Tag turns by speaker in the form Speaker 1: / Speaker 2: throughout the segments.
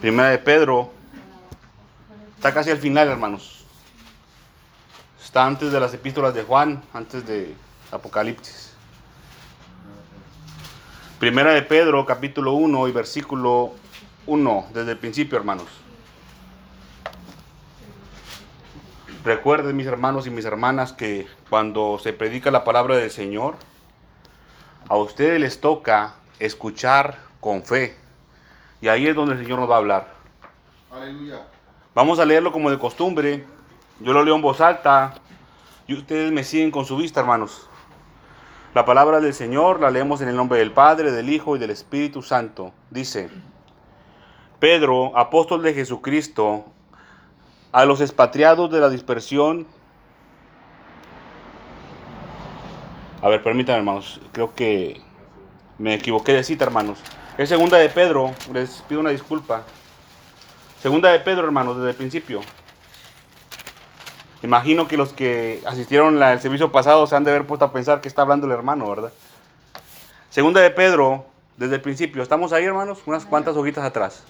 Speaker 1: Primera de Pedro. Está casi al final, hermanos. Está antes de las epístolas de Juan, antes de Apocalipsis. Primera de Pedro, capítulo 1 y versículo 1, desde el principio, hermanos. Recuerden, mis hermanos y mis hermanas, que cuando se predica la palabra del Señor, a ustedes les toca escuchar con fe. Y ahí es donde el Señor nos va a hablar.
Speaker 2: Aleluya.
Speaker 1: Vamos a leerlo como de costumbre. Yo lo leo en voz alta y ustedes me siguen con su vista, hermanos. La palabra del Señor la leemos en el nombre del Padre, del Hijo y del Espíritu Santo. Dice, Pedro, apóstol de Jesucristo, a los expatriados de la dispersión. A ver, permítanme, hermanos. Creo que me equivoqué de cita, hermanos. Es segunda de Pedro. Les pido una disculpa. Segunda de Pedro, hermanos, desde el principio. Imagino que los que asistieron al servicio pasado se han de haber puesto a pensar que está hablando el hermano, ¿verdad? Segunda de Pedro, desde el principio. ¿Estamos ahí, hermanos? Unas cuantas hojitas atrás.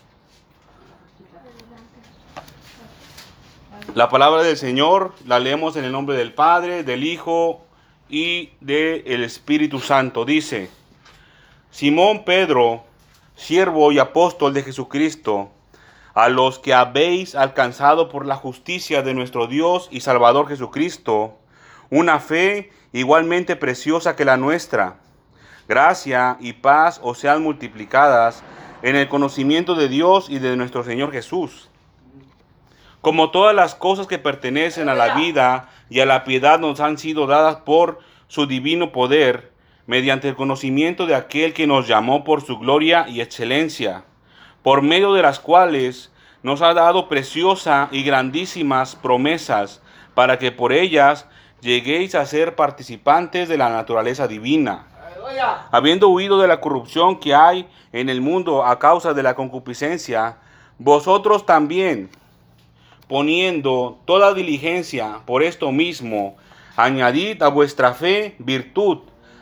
Speaker 1: La palabra del Señor la leemos en el nombre del Padre, del Hijo y del Espíritu Santo. Dice, Simón Pedro, siervo y apóstol de Jesucristo, a los que habéis alcanzado por la justicia de nuestro Dios y Salvador Jesucristo, una fe igualmente preciosa que la nuestra. Gracia y paz os sean multiplicadas en el conocimiento de Dios y de nuestro Señor Jesús como todas las cosas que pertenecen a la vida y a la piedad nos han sido dadas por su divino poder, mediante el conocimiento de aquel que nos llamó por su gloria y excelencia, por medio de las cuales nos ha dado preciosas y grandísimas promesas, para que por ellas lleguéis a ser participantes de la naturaleza divina, habiendo huido de la corrupción que hay en el mundo a causa de la concupiscencia, vosotros también, poniendo toda diligencia por esto mismo, añadid a vuestra fe virtud,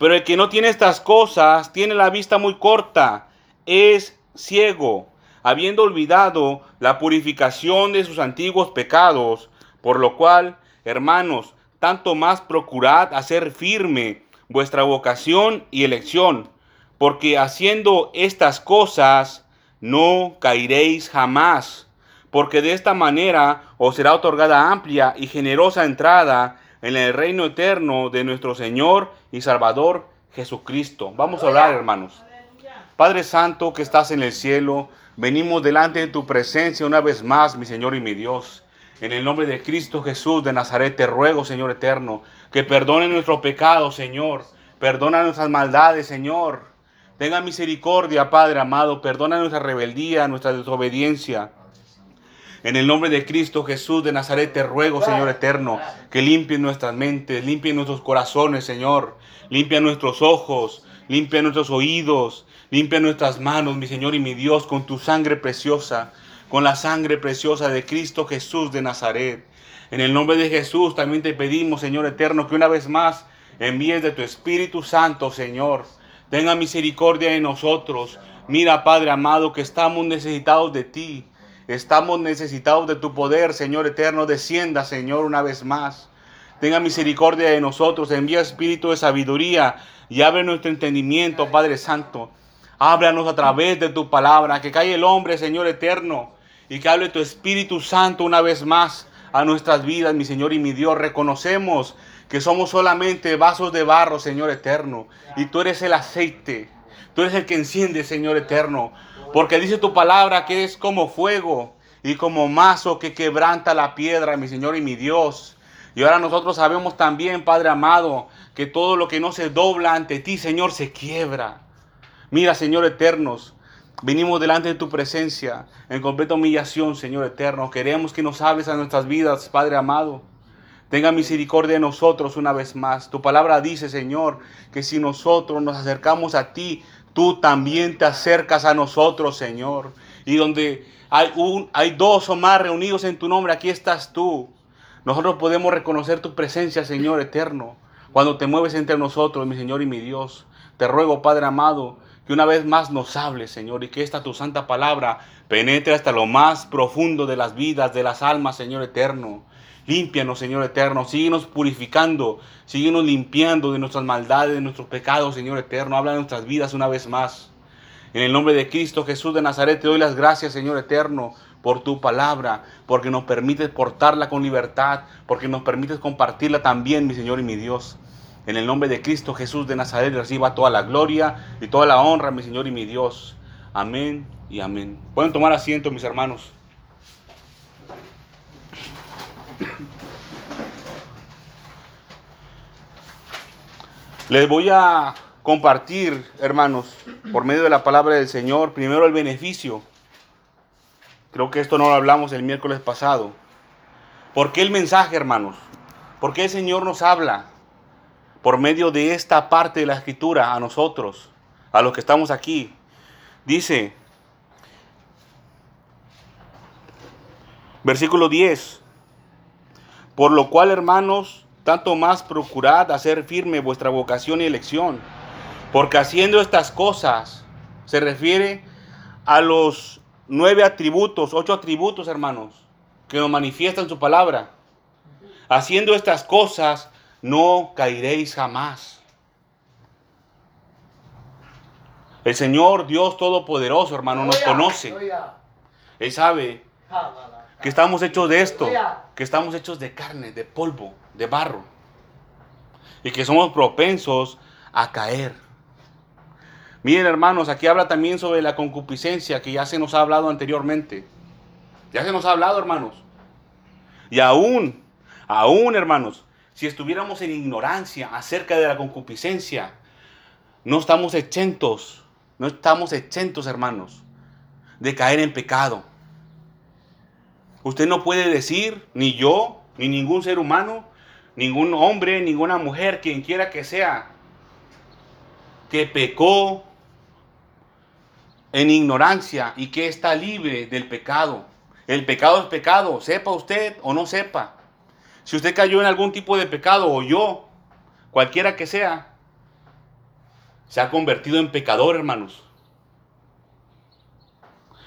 Speaker 1: Pero el que no tiene estas cosas tiene la vista muy corta, es ciego, habiendo olvidado la purificación de sus antiguos pecados, por lo cual, hermanos, tanto más procurad hacer firme vuestra vocación y elección, porque haciendo estas cosas no caeréis jamás porque de esta manera os será otorgada amplia y generosa entrada en el reino eterno de nuestro Señor y Salvador Jesucristo. Vamos a orar, hermanos. Padre Santo que estás en el cielo, venimos delante de tu presencia una vez más, mi Señor y mi Dios. En el nombre de Cristo Jesús de Nazaret te ruego, Señor eterno, que perdone nuestro pecado, Señor. Perdona nuestras maldades, Señor. Tenga misericordia, Padre amado. Perdona nuestra rebeldía, nuestra desobediencia. En el nombre de Cristo Jesús de Nazaret te ruego, Señor eterno, que limpie nuestras mentes, limpie nuestros corazones, Señor. Limpia nuestros ojos, limpia nuestros oídos, limpia nuestras manos, mi Señor y mi Dios, con tu sangre preciosa, con la sangre preciosa de Cristo Jesús de Nazaret. En el nombre de Jesús también te pedimos, Señor eterno, que una vez más envíes de tu Espíritu Santo, Señor. Tenga misericordia de nosotros. Mira, Padre amado, que estamos necesitados de ti. Estamos necesitados de tu poder, Señor eterno. Descienda, Señor, una vez más. Tenga misericordia de nosotros. Envía espíritu de sabiduría y abre nuestro entendimiento, Padre Santo. Háblanos a través de tu palabra. Que caiga el hombre, Señor eterno. Y que hable tu Espíritu Santo una vez más a nuestras vidas, mi Señor y mi Dios. Reconocemos que somos solamente vasos de barro, Señor eterno. Y tú eres el aceite. Tú eres el que enciende, Señor eterno. Porque dice tu palabra que es como fuego y como mazo que quebranta la piedra, mi Señor y mi Dios. Y ahora nosotros sabemos también, Padre amado, que todo lo que no se dobla ante ti, Señor, se quiebra. Mira, Señor eternos, Venimos delante de tu presencia en completa humillación, Señor eterno. Queremos que nos hables a nuestras vidas, Padre amado. Tenga misericordia de nosotros una vez más. Tu palabra dice, Señor, que si nosotros nos acercamos a ti, tú también te acercas a nosotros, Señor. Y donde hay, un, hay dos o más reunidos en tu nombre, aquí estás tú. Nosotros podemos reconocer tu presencia, Señor eterno, cuando te mueves entre nosotros, mi Señor y mi Dios. Te ruego, Padre amado, que una vez más nos hables, Señor, y que esta tu santa palabra penetre hasta lo más profundo de las vidas, de las almas, Señor eterno. Límpianos, Señor eterno. Síguenos purificando. Síguenos limpiando de nuestras maldades, de nuestros pecados, Señor eterno. Habla de nuestras vidas una vez más. En el nombre de Cristo Jesús de Nazaret te doy las gracias, Señor eterno, por tu palabra, porque nos permites portarla con libertad, porque nos permites compartirla también, mi Señor y mi Dios. En el nombre de Cristo Jesús de Nazaret reciba toda la gloria y toda la honra, mi Señor y mi Dios. Amén y amén. Pueden tomar asiento, mis hermanos. Les voy a compartir, hermanos, por medio de la palabra del Señor, primero el beneficio. Creo que esto no lo hablamos el miércoles pasado. ¿Por qué el mensaje, hermanos? ¿Por qué el Señor nos habla? por medio de esta parte de la escritura a nosotros, a los que estamos aquí. Dice, versículo 10, por lo cual hermanos, tanto más procurad hacer firme vuestra vocación y elección, porque haciendo estas cosas se refiere a los nueve atributos, ocho atributos hermanos, que nos manifiestan su palabra. Haciendo estas cosas no caeréis jamás. El Señor Dios Todopoderoso, hermano, nos conoce. Él sabe que estamos hechos de esto, que estamos hechos de carne, de polvo, de barro. Y que somos propensos a caer. Miren, hermanos, aquí habla también sobre la concupiscencia que ya se nos ha hablado anteriormente. Ya se nos ha hablado, hermanos. Y aún, aún, hermanos, si estuviéramos en ignorancia acerca de la concupiscencia, no estamos exentos, no estamos exentos, hermanos, de caer en pecado. Usted no puede decir, ni yo, ni ningún ser humano, ningún hombre, ninguna mujer, quien quiera que sea, que pecó en ignorancia y que está libre del pecado. El pecado es pecado, sepa usted o no sepa. Si usted cayó en algún tipo de pecado o yo, cualquiera que sea, se ha convertido en pecador, hermanos.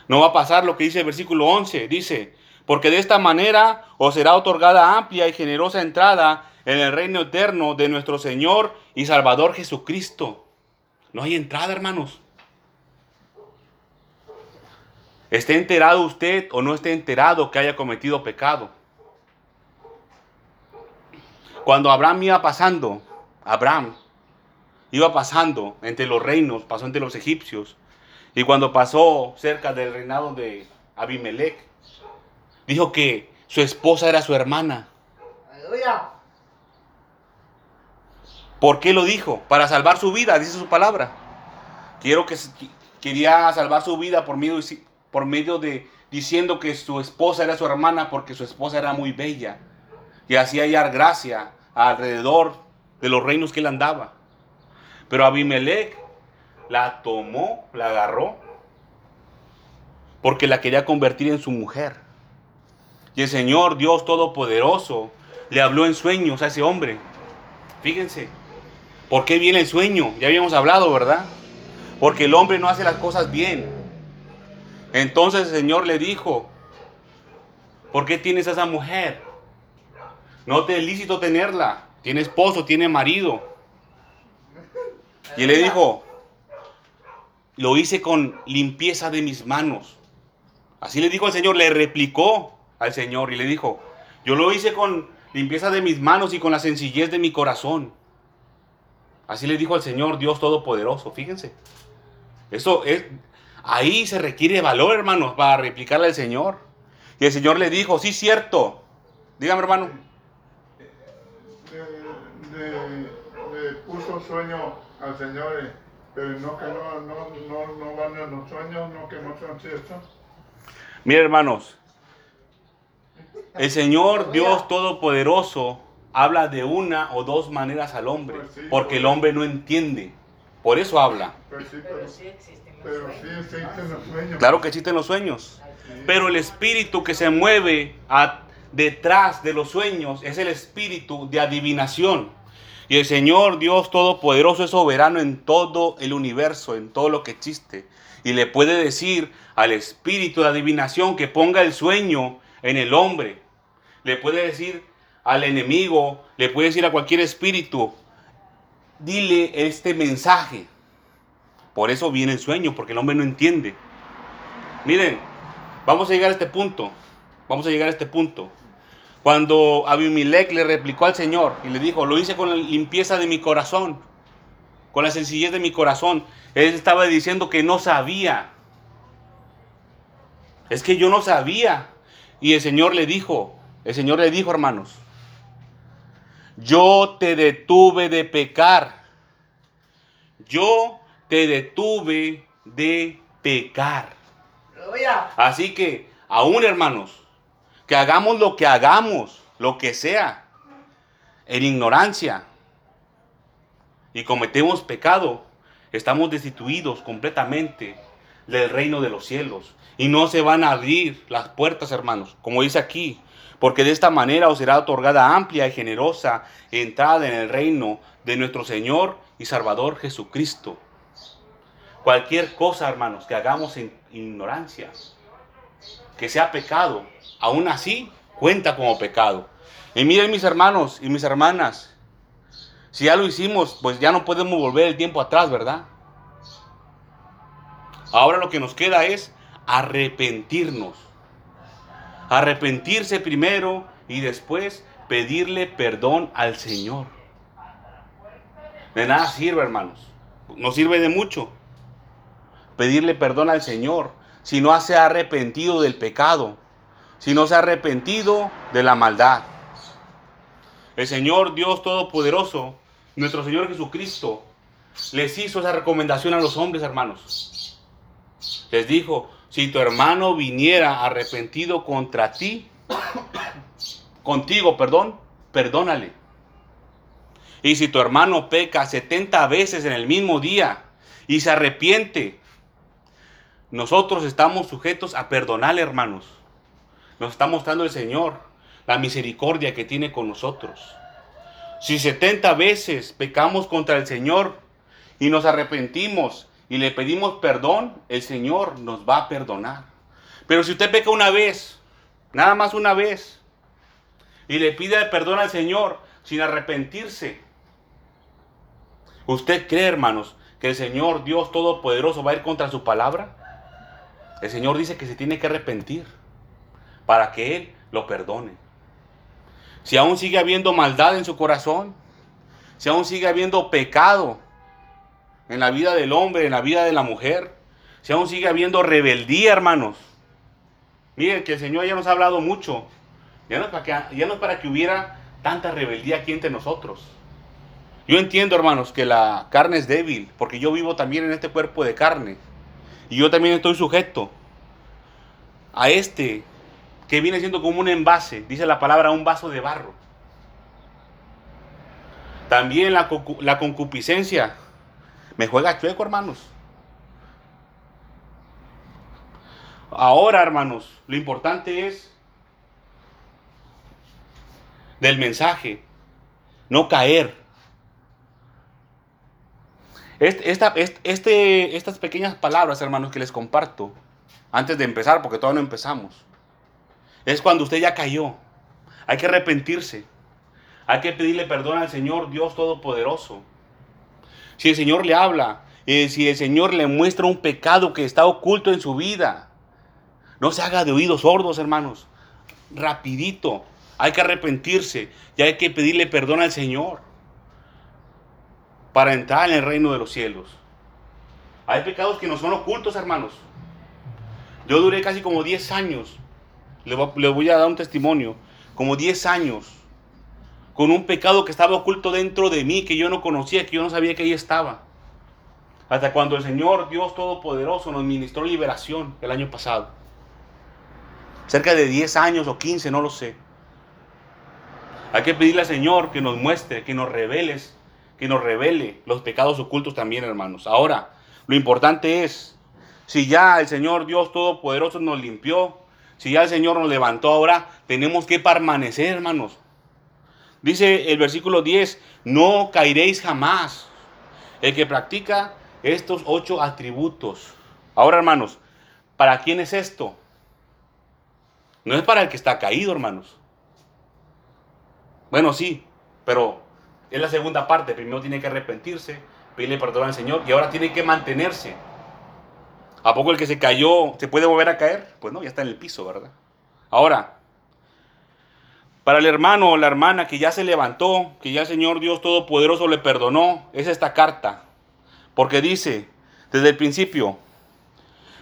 Speaker 1: No va a pasar lo que dice el versículo 11. Dice, porque de esta manera os será otorgada amplia y generosa entrada en el reino eterno de nuestro Señor y Salvador Jesucristo. No hay entrada, hermanos. Esté enterado usted o no esté enterado que haya cometido pecado. Cuando Abraham iba pasando, Abraham iba pasando entre los reinos, pasó entre los egipcios, y cuando pasó cerca del reinado de Abimelech, dijo que su esposa era su hermana. ¿Por qué lo dijo? Para salvar su vida, dice su palabra. Quiero que quería salvar su vida por medio, por medio de diciendo que su esposa era su hermana porque su esposa era muy bella y hacía hallar gracia alrededor de los reinos que él andaba. Pero Abimelech la tomó, la agarró, porque la quería convertir en su mujer. Y el Señor Dios Todopoderoso le habló en sueños a ese hombre. Fíjense, ¿por qué viene el sueño? Ya habíamos hablado, ¿verdad? Porque el hombre no hace las cosas bien. Entonces el Señor le dijo, ¿por qué tienes a esa mujer? No te es lícito tenerla. Tiene esposo, tiene marido. Y él le dijo, lo hice con limpieza de mis manos. Así le dijo al Señor, le replicó al Señor y le dijo, yo lo hice con limpieza de mis manos y con la sencillez de mi corazón. Así le dijo al Señor Dios Todopoderoso, fíjense. Eso es, ahí se requiere valor, hermanos, para replicarle al Señor. Y el Señor le dijo, sí, cierto. Dígame, hermano
Speaker 2: le, puso sueño al Señor Pero no que no, no, no, no van en los sueños, no que no son ciertos.
Speaker 1: Mire, hermanos, el Señor Dios Todopoderoso habla de una o dos maneras al hombre,
Speaker 2: Pues sí,
Speaker 1: porque el
Speaker 2: pues.
Speaker 1: hombre no entiende. Por eso habla.
Speaker 2: Pues sí,
Speaker 3: Pero
Speaker 2: pero,
Speaker 3: sí existen los
Speaker 1: Claro que existen los sueños, pero el espíritu que se mueve a- detrás de los sueños es el espíritu de adivinación. Y el Señor Dios Todopoderoso es soberano en todo el universo, en todo lo que existe. Y le puede decir al espíritu de adivinación que ponga el sueño en el hombre. Le puede decir al enemigo, le puede decir a cualquier espíritu, dile este mensaje. Por eso viene el sueño, porque el hombre no entiende. Miren, vamos a llegar a este punto. Vamos a llegar a este punto. Cuando Abimelech le replicó al Señor y le dijo, lo hice con la limpieza de mi corazón, con la sencillez de mi corazón. Él estaba diciendo que no sabía. Es que yo no sabía. Y el Señor le dijo, el Señor le dijo, hermanos, yo te detuve de pecar. Yo te detuve de pecar. Así que, aún hermanos, que hagamos lo que hagamos, lo que sea, en ignorancia, y cometemos pecado, estamos destituidos completamente del reino de los cielos. Y no se van a abrir las puertas, hermanos, como dice aquí, porque de esta manera os será otorgada amplia y generosa entrada en el reino de nuestro Señor y Salvador Jesucristo. Cualquier cosa, hermanos, que hagamos en ignorancia, que sea pecado, aún así cuenta como pecado. Y miren mis hermanos y mis hermanas, si ya lo hicimos, pues ya no podemos volver el tiempo atrás, ¿verdad? Ahora lo que nos queda es arrepentirnos. Arrepentirse primero y después pedirle perdón al Señor. De nada sirve, hermanos. No sirve de mucho pedirle perdón al Señor si no se ha arrepentido del pecado, si no se ha arrepentido de la maldad. El Señor Dios Todopoderoso, nuestro Señor Jesucristo, les hizo esa recomendación a los hombres, hermanos. Les dijo, si tu hermano viniera arrepentido contra ti, contigo, perdón, perdónale. Y si tu hermano peca 70 veces en el mismo día y se arrepiente, nosotros estamos sujetos a perdonarle, hermanos. Nos está mostrando el Señor la misericordia que tiene con nosotros. Si 70 veces pecamos contra el Señor y nos arrepentimos y le pedimos perdón, el Señor nos va a perdonar. Pero si usted peca una vez, nada más una vez, y le pide perdón al Señor sin arrepentirse, ¿usted cree, hermanos, que el Señor Dios Todopoderoso va a ir contra su palabra? El Señor dice que se tiene que arrepentir para que Él lo perdone. Si aún sigue habiendo maldad en su corazón, si aún sigue habiendo pecado en la vida del hombre, en la vida de la mujer, si aún sigue habiendo rebeldía, hermanos. Miren que el Señor ya nos ha hablado mucho. Ya no, es para que, ya no es para que hubiera tanta rebeldía aquí entre nosotros. Yo entiendo, hermanos, que la carne es débil, porque yo vivo también en este cuerpo de carne. Y yo también estoy sujeto a este que viene siendo como un envase, dice la palabra, un vaso de barro. También la, la concupiscencia me juega chueco, hermanos. Ahora, hermanos, lo importante es del mensaje, no caer. Este- esta- est- estas pequeñas palabras, hermanos, que les comparto, antes de empezar, porque todavía no empezamos, es cuando usted ya cayó. Hay que arrepentirse. Hay que pedirle perdón al Señor Dios Todopoderoso. Si el Señor le habla, eh, si el Señor le muestra un pecado que está oculto en su vida, no se haga de oídos sordos, hermanos. Rapidito. Hay que arrepentirse y hay que pedirle perdón al Señor para entrar en el reino de los cielos. Hay pecados que no son ocultos, hermanos. Yo duré casi como 10 años. Le voy, a dar un testimonio. Como 10 años. Con un pecado que estaba oculto dentro de mí, que yo no conocía, que yo no sabía que ahí estaba. Hasta cuando el Señor Dios Todopoderoso nos ministró liberación el año pasado. Cerca de 10 años o 15, no lo sé. Hay que pedirle al Señor que nos muestre, que nos reveles, que nos revele los pecados ocultos también, hermanos. Ahora, lo importante es, si ya el Señor Dios Todopoderoso nos limpió, si ya el Señor nos levantó ahora, tenemos que permanecer, hermanos. Dice el versículo 10, no caeréis jamás. El que practica estos ocho atributos. Ahora, hermanos, ¿para quién es esto? No es para el que está caído, hermanos. Bueno, sí, pero es la segunda parte. Primero tiene que arrepentirse, pedirle perdón al Señor y ahora tiene que mantenerse. ¿A poco el que se cayó se puede volver a caer? Pues no, ya está en el piso, ¿verdad? Ahora, para el hermano o la hermana que ya se levantó, que ya el Señor Dios Todopoderoso le perdonó, es esta carta. Porque dice, desde el principio,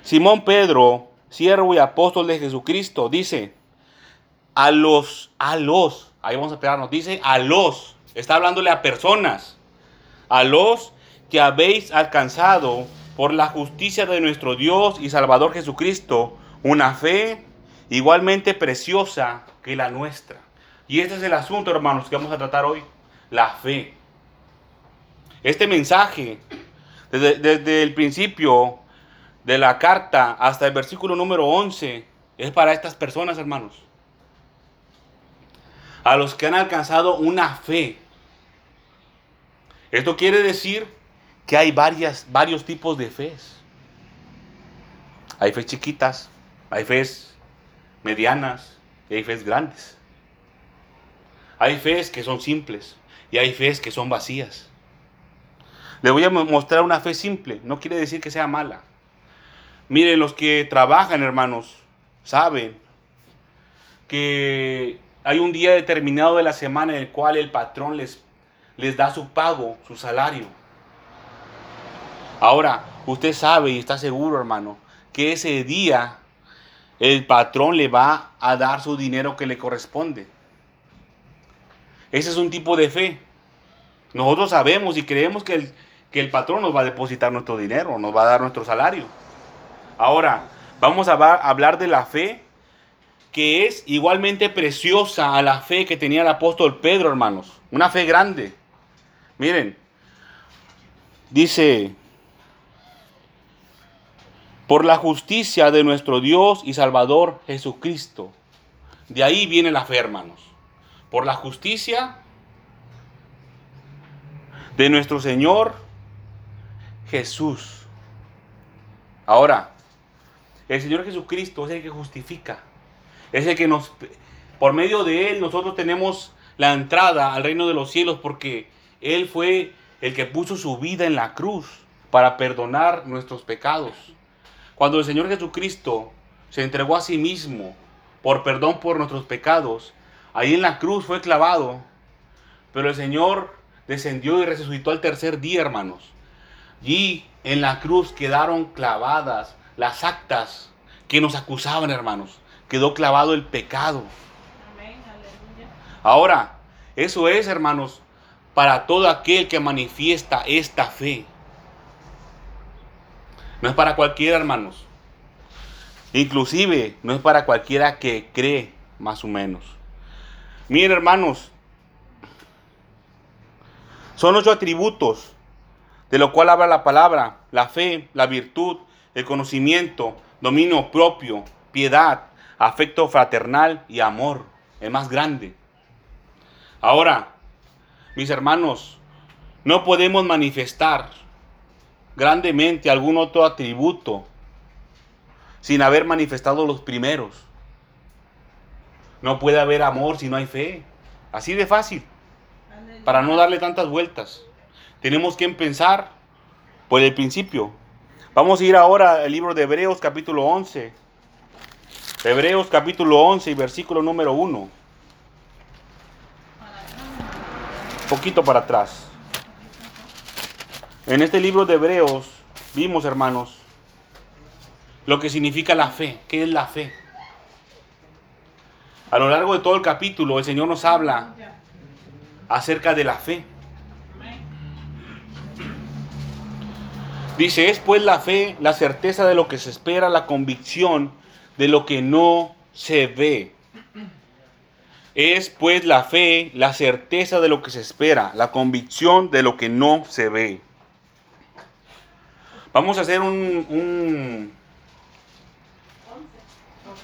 Speaker 1: Simón Pedro, siervo y apóstol de Jesucristo, dice, a los, a los, ahí vamos a esperarnos, dice a los, está hablándole a personas, a los que habéis alcanzado por la justicia de nuestro Dios y Salvador Jesucristo, una fe igualmente preciosa que la nuestra. Y este es el asunto, hermanos, que vamos a tratar hoy, la fe. Este mensaje, desde, el principio de la carta hasta el versículo número 11, es para estas personas, hermanos. A los que han alcanzado una fe. Esto quiere decir que hay varias, varios tipos de fe. Hay fe chiquitas, hay fe medianas y hay fe grandes. Hay fe que son simples y hay fe que son vacías. Le voy a mostrar una fe simple, no quiere decir que sea mala. Miren, los que trabajan, hermanos, saben que hay un día determinado de la semana en el cual el patrón les, les da su pago, su salario. Ahora, usted sabe y está seguro, hermano, que ese día el patrón le va a dar su dinero que le corresponde. Ese es un tipo de fe. Nosotros sabemos y creemos que el, que el patrón nos va a depositar nuestro dinero, nos va a dar nuestro salario. Ahora, vamos a hablar de la fe que es igualmente preciosa a la fe que tenía el apóstol Pedro, hermanos. Una fe grande. Miren, dice, por la justicia de nuestro Dios y Salvador Jesucristo. De ahí viene la fe, hermanos. Por la justicia de nuestro Señor Jesús. Ahora, el Señor Jesucristo es el que justifica. Es el que nos, por medio de Él, nosotros tenemos la entrada al reino de los cielos porque Él fue el que puso su vida en la cruz para perdonar nuestros pecados. Cuando el Señor Jesucristo se entregó a sí mismo por perdón por nuestros pecados, ahí en la cruz fue clavado, pero el Señor descendió y resucitó al tercer día, hermanos. Y en la cruz quedaron clavadas las actas que nos acusaban, hermanos. Quedó clavado el pecado. Ahora, eso es, hermanos, para todo aquel que manifiesta esta fe. No es para cualquiera, hermanos. Inclusive no es para cualquiera que cree, más o menos. Miren, hermanos, son ocho atributos de lo cual habla la palabra, la fe, la virtud, el conocimiento, dominio propio, piedad, afecto fraternal y amor, el más grande. Ahora, mis hermanos, no podemos manifestar grandemente algún otro atributo sin haber manifestado los primeros. No puede haber amor si no hay fe. Así de fácil. Para no darle tantas vueltas. Tenemos que empezar por el principio. Vamos a ir ahora al libro de Hebreos capítulo 11. Hebreos capítulo 11 y versículo número 1. Un poquito para atrás. En este libro de Hebreos vimos, hermanos, lo que significa la fe. ¿Qué es la fe? A lo largo de todo el capítulo el Señor nos habla acerca de la fe. Dice, es pues la fe, la certeza de lo que se espera, la convicción de lo que no se ve. Es pues la fe, la certeza de lo que se espera, la convicción de lo que no se ve. Vamos a hacer un, un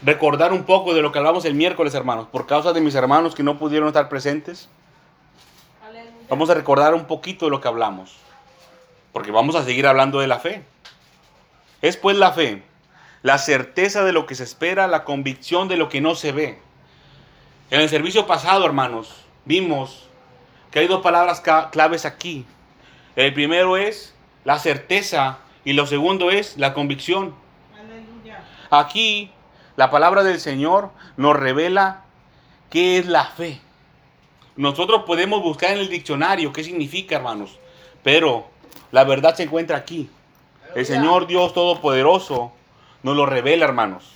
Speaker 1: recordar un poco de lo que hablamos el miércoles, hermanos, por causa de mis hermanos que no pudieron estar presentes. Vamos a recordar un poquito de lo que hablamos, porque vamos a seguir hablando de la fe. Es pues la fe, la certeza de lo que se espera, la convicción de lo que no se ve. En el servicio pasado, hermanos, vimos que hay dos palabras claves aquí. El primero es la certeza y lo segundo es la convicción. Aquí la palabra del Señor nos revela qué es la fe. Nosotros podemos buscar en el diccionario qué significa, hermanos, pero la verdad se encuentra aquí. El Señor Dios Todopoderoso nos lo revela, hermanos.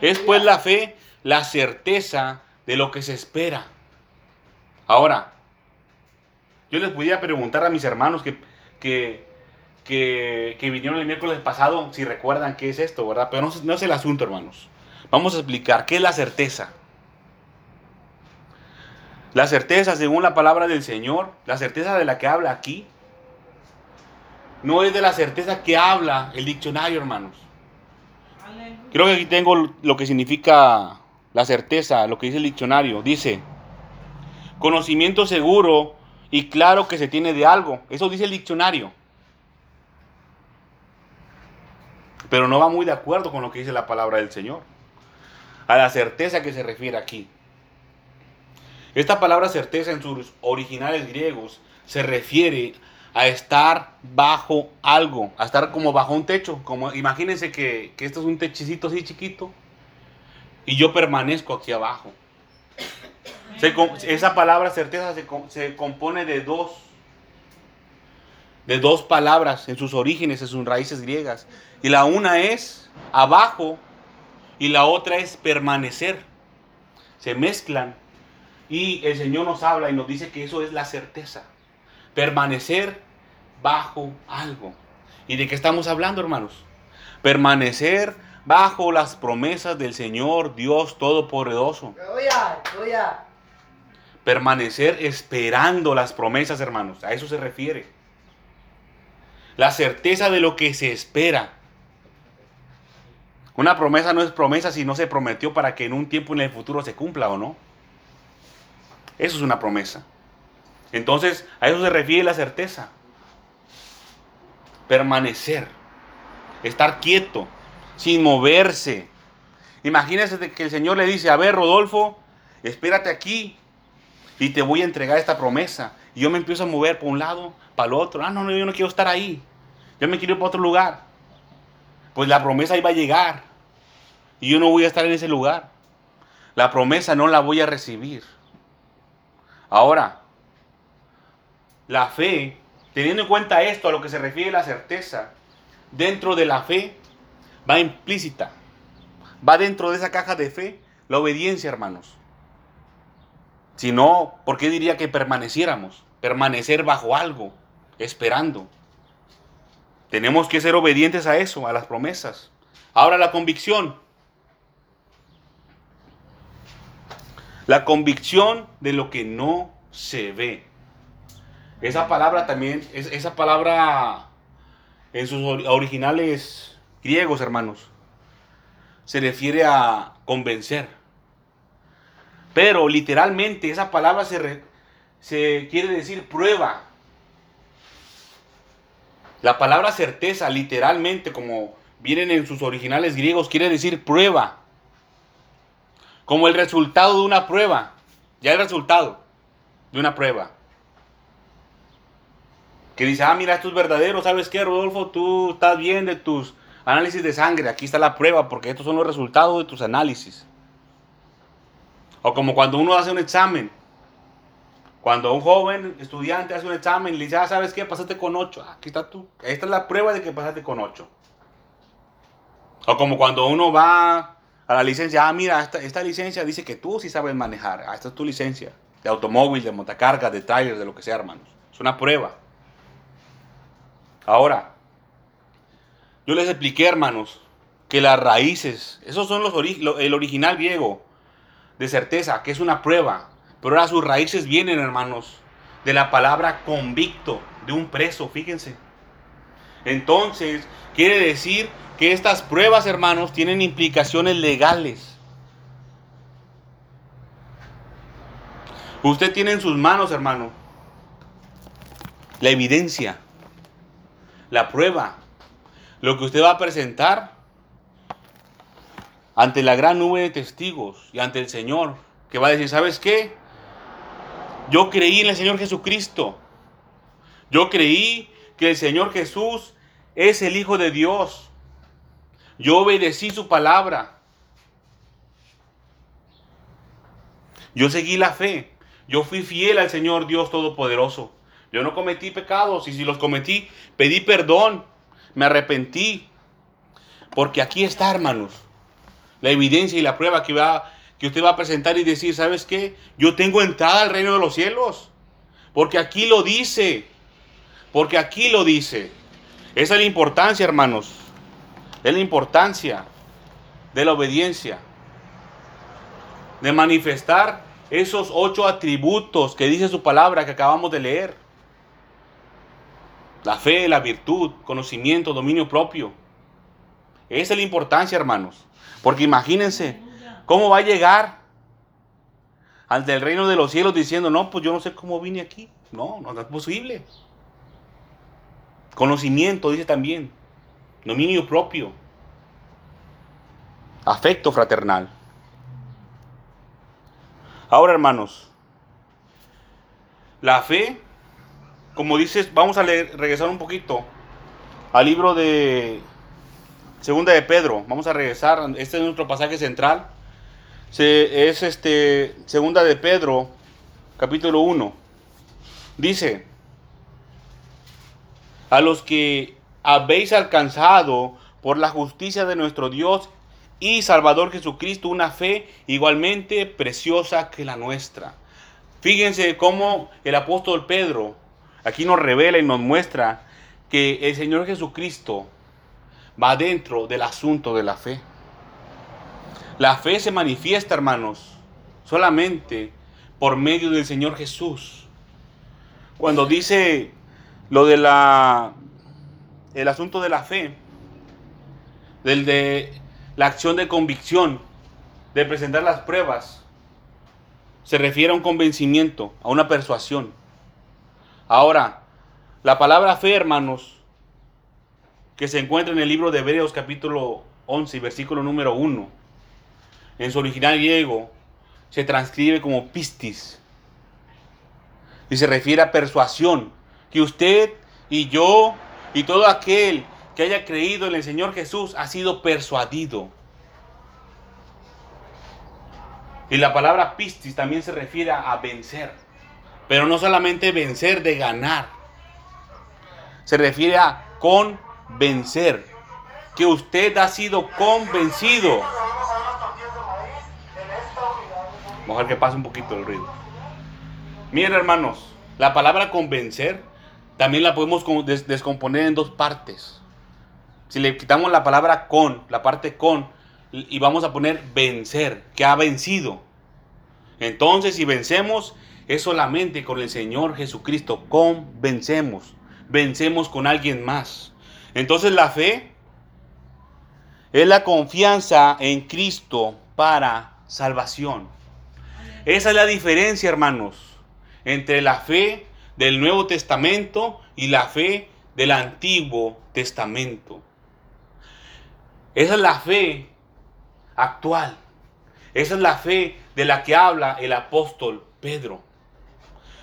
Speaker 1: Es pues la fe, la certeza de lo que se espera. Ahora, yo les podía preguntar a mis hermanos que, que, que, vinieron el miércoles pasado si recuerdan qué es esto, ¿verdad? Pero no, no es el asunto, hermanos. Vamos a explicar qué es la certeza. La certeza, según la palabra del Señor, la certeza de la que habla aquí, no es de la certeza que habla el diccionario, hermanos. Creo que aquí tengo lo que significa la certeza, lo que dice el diccionario. Dice, conocimiento seguro y claro que se tiene de algo. Eso dice el diccionario. Pero no va muy de acuerdo con lo que dice la palabra del Señor. A la certeza que se refiere aquí. Esta palabra certeza en sus originales griegos se refiere a estar bajo algo, a estar como bajo un techo. Como, imagínense que, que esto es un techicito así chiquito y yo permanezco aquí abajo. esa palabra certeza se, compone de dos, de dos palabras en sus orígenes, en sus raíces griegas. Y la una es abajo y la otra es permanecer. Se mezclan y el Señor nos habla y nos dice que eso es la certeza. Permanecer bajo algo. ¿Y de qué estamos hablando, hermanos? Permanecer bajo las promesas del Señor Dios Todopoderoso. Permanecer esperando las promesas, hermanos. A eso se refiere. La certeza de lo que se espera. Una promesa no es promesa si no se prometió para que en un tiempo en el futuro se cumpla o no. Eso es una promesa. Entonces, a eso se refiere la certeza. Permanecer. Estar quieto sin moverse. Imagínese que el Señor le dice, a ver, Rodolfo, espérate aquí y te voy a entregar esta promesa. Y yo me empiezo a mover por un lado, para el otro. Ah, no, no, yo no quiero estar ahí. Yo me quiero ir para otro lugar. Pues la promesa iba a llegar. Y yo no voy a estar en ese lugar. La promesa no la voy a recibir. Ahora, la fe, teniendo en cuenta esto a lo que se refiere la certeza, dentro de la fe va implícita. Va dentro de esa caja de fe la obediencia, hermanos. Si no, ¿por qué diría que permaneciéramos? Permanecer bajo algo, esperando. Tenemos que ser obedientes a eso, a las promesas. Ahora la convicción. La convicción de lo que no se ve. Esa palabra también, esa palabra en sus originales griegos, hermanos, se refiere a convencer. Pero literalmente esa palabra se, se quiere decir prueba. La palabra certeza, literalmente, como vienen en sus originales griegos, quiere decir prueba. Como el resultado de una prueba. Ya el resultado de una prueba. Que dice, ah, mira, esto es verdadero. ¿Sabes qué, Rodolfo? Tú estás bien de tus Análisis de sangre, aquí está la prueba porque estos son los resultados de tus análisis. O como cuando uno hace un examen. Cuando un joven estudiante hace un examen y le dice, ah, ¿sabes qué? Pasaste con 8. Ah, aquí está tú. Esta es la prueba de que pasaste con 8. O como cuando uno va a la licencia, ah, mira, esta, esta licencia dice que tú sí sabes manejar. Ah, esta es tu licencia. De automóvil, de montacarga, de trailer, de lo que sea, hermanos. Es una prueba. Ahora, Yo les expliqué, hermanos, que las raíces, esos son los el original griego de certeza, que es una prueba, pero ahora sus raíces vienen, hermanos, de la palabra convicto, de un preso, fíjense. Entonces, quiere decir que estas pruebas, hermanos, tienen implicaciones legales. Usted tiene en sus manos, hermano, la evidencia, la prueba, lo que usted va a presentar ante la gran nube de testigos y ante el Señor, que va a decir, ¿sabes qué? Yo creí en el Señor Jesucristo. Yo creí que el Señor Jesús es el Hijo de Dios. Yo obedecí su palabra. Yo seguí la fe. Yo fui fiel al Señor Dios Todopoderoso. Yo no cometí pecados y si los cometí, pedí perdón. Me arrepentí. Porque aquí está, hermanos, la evidencia y la prueba que, va, que usted va a presentar y decir, ¿sabes qué? Yo tengo entrada al reino de los cielos. Porque aquí lo dice. Porque aquí lo dice. Esa es la importancia, hermanos. Es la importancia de la obediencia. De manifestar esos ocho atributos que dice su palabra que acabamos de leer. La fe, la virtud, conocimiento, dominio propio. Esa es la importancia, hermanos. Porque imagínense cómo va a llegar ante el reino de los cielos diciendo, no, pues yo no sé cómo vine aquí. No, no es posible. Conocimiento, dice también. Dominio propio. Afecto fraternal. Ahora, hermanos, la fe, como dices, vamos a regresar un poquito al libro de Segunda de Pedro. Vamos a regresar, este es nuestro pasaje central. Es este Segunda de Pedro, capítulo 1. Dice: A los que habéis alcanzado por la justicia de nuestro Dios y Salvador Jesucristo una fe igualmente preciosa que la nuestra. Fíjense cómo el apóstol Pedro aquí nos revela y nos muestra que el Señor Jesucristo va dentro del asunto de la fe. La fe se manifiesta, hermanos, solamente por medio del Señor Jesús. Cuando dice lo de la el asunto de la fe, del de la acción de convicción, de presentar las pruebas, se refiere a un convencimiento, a una persuasión. Ahora, la palabra fe, hermanos, que se encuentra en el libro de Hebreos capítulo 11, versículo número 1, en su original griego, se transcribe como pistis. Y se refiere a persuasión, que usted y yo y todo aquel que haya creído en el Señor Jesús ha sido persuadido. Y la palabra pistis también se refiere a vencer. Pero no solamente vencer de ganar. Se refiere a convencer. Que usted ha sido convencido. Ver que pasa un poquito el ruido. Miren hermanos, la palabra convencer también la podemos descomponer en dos partes. Si le quitamos la palabra con, la parte con, y vamos a poner vencer, que ha vencido. Entonces, si vencemos, es solamente con el Señor Jesucristo. Convencemos. Vencemos con alguien más. Entonces, la fe es la confianza en Cristo para salvación. Esa es la diferencia, hermanos, entre la fe del Nuevo Testamento y la fe del Antiguo Testamento. Esa es la fe actual. Esa es la fe de la que habla el apóstol Pedro.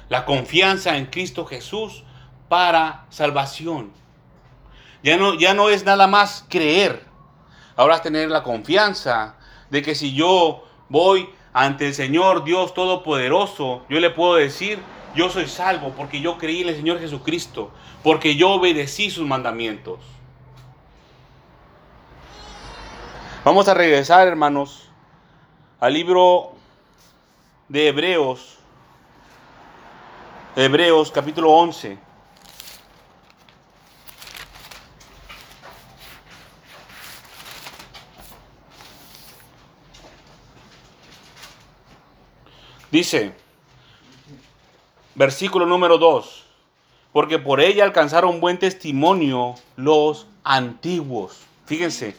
Speaker 1: La confianza en Cristo Jesús para salvación. Ya no, ya no es nada más creer. Ahora es tener la confianza de que si yo voy ante el Señor Dios Todopoderoso, yo le puedo decir, yo soy salvo porque yo creí en el Señor Jesucristo, porque yo obedecí sus mandamientos. Vamos a regresar, hermanos, al libro de Hebreos, Hebreos capítulo 11. Dice, versículo número 2, porque por ella alcanzaron buen testimonio los antiguos. Fíjense,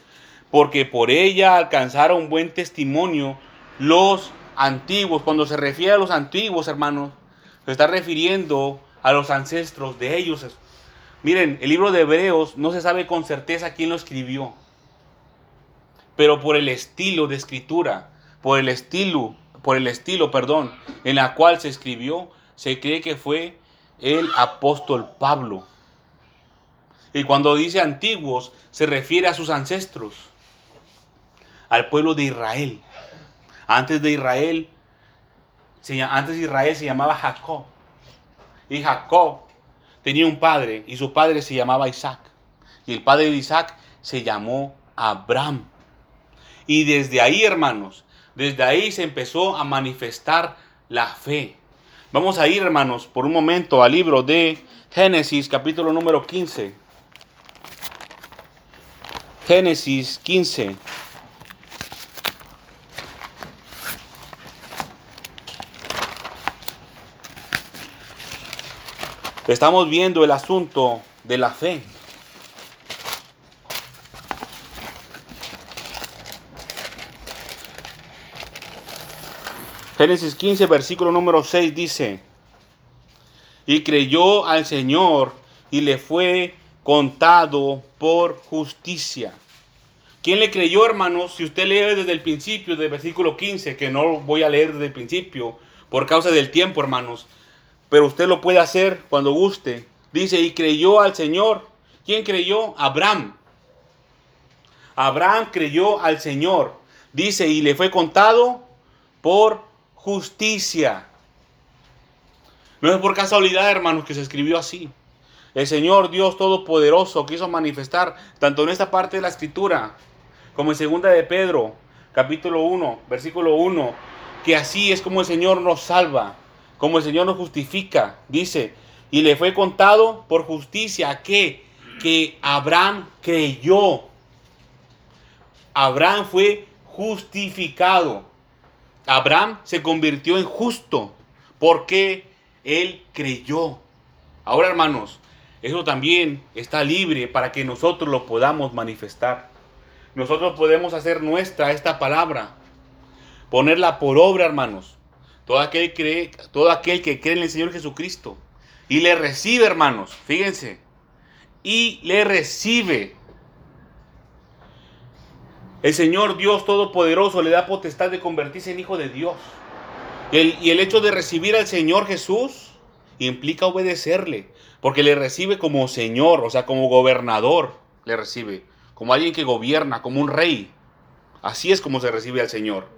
Speaker 1: porque por ella alcanzaron buen testimonio los antiguos. Cuando se refiere a los antiguos, hermanos, se está refiriendo a los ancestros de ellos. Miren, el libro de Hebreos no se sabe con certeza quién lo escribió, pero por el estilo de escritura, por el estilo, por el estilo, perdón, en la cual se escribió, se cree que fue el apóstol Pablo. Y cuando dice antiguos, se refiere a sus ancestros, al pueblo de Israel. Antes de Israel, antes Israel se llamaba Jacob. Y Jacob tenía un padre y su padre se llamaba Isaac. Y el padre de Isaac se llamó Abraham. Y desde ahí, hermanos, desde ahí se empezó a manifestar la fe. Vamos a ir, hermanos, por un momento al libro de Génesis, capítulo número 15. Génesis 15. Estamos viendo el asunto de la fe. Génesis 15, versículo número 6 dice, y creyó al Señor y le fue contado por justicia. ¿Quién le creyó, hermanos? Si usted lee desde el principio del versículo 15, que no voy a leer desde el principio por causa del tiempo, hermanos, pero usted lo puede hacer cuando guste. Dice, y creyó al Señor. ¿Quién creyó? Abraham. Abraham creyó al Señor. Dice, y le fue contado por justicia. No es por casualidad, hermanos, que se escribió así. El Señor Dios Todopoderoso quiso manifestar tanto en esta parte de la escritura como en segunda de Pedro, capítulo 1, versículo 1, que así es como el Señor nos salva, como el Señor nos justifica. Dice, y le fue contado por justicia que que Abraham creyó. Abraham fue justificado. Abraham se convirtió en justo porque él creyó. Ahora, hermanos, eso también está libre para que nosotros lo podamos manifestar. Nosotros podemos hacer nuestra esta palabra, ponerla por obra, hermanos. Todo aquel, todo aquel que cree en el Señor Jesucristo y le recibe, hermanos, fíjense, y le recibe. El Señor Dios Todopoderoso le da potestad de convertirse en hijo de Dios. y el hecho de recibir al Señor Jesús implica obedecerle. Porque le recibe como Señor, o sea, como gobernador, le recibe, como alguien que gobierna, como un rey. Así es como se recibe al Señor.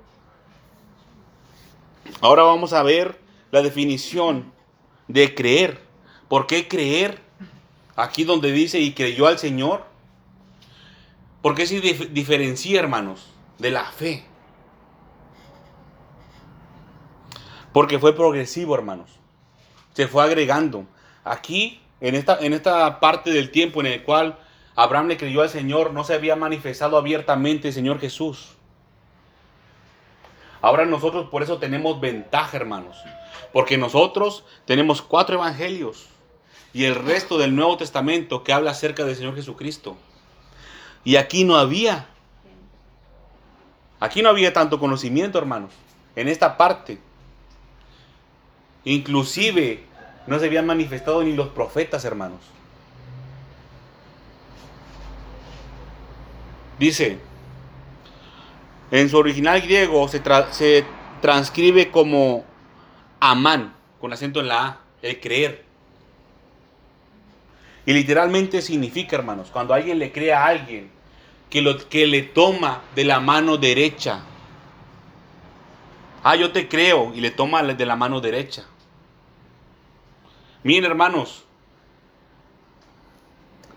Speaker 1: Ahora vamos a ver la definición de creer. ¿Por qué creer? Aquí donde dice y creyó al Señor. ¿Por qué se diferencia, hermanos, de la fe? Porque fue progresivo, hermanos. Se fue agregando. Aquí, en esta, en esta parte del tiempo en el cual Abraham le creyó al Señor, no se había manifestado abiertamente el Señor Jesús. Ahora nosotros por eso tenemos ventaja, hermanos. Porque nosotros tenemos cuatro evangelios y el resto del Nuevo Testamento que habla acerca del Señor Jesucristo. Y aquí no había. Aquí no había tanto conocimiento, hermanos. En esta parte. Inclusive no se habían manifestado ni los profetas, hermanos. Dice, en su original griego se, transcribe como amán, con acento en la A, el creer. Y literalmente significa, hermanos, cuando alguien le cree a alguien que, lo, que le toma de la mano derecha. Ah, yo te creo y le toma de la mano derecha. Miren, hermanos,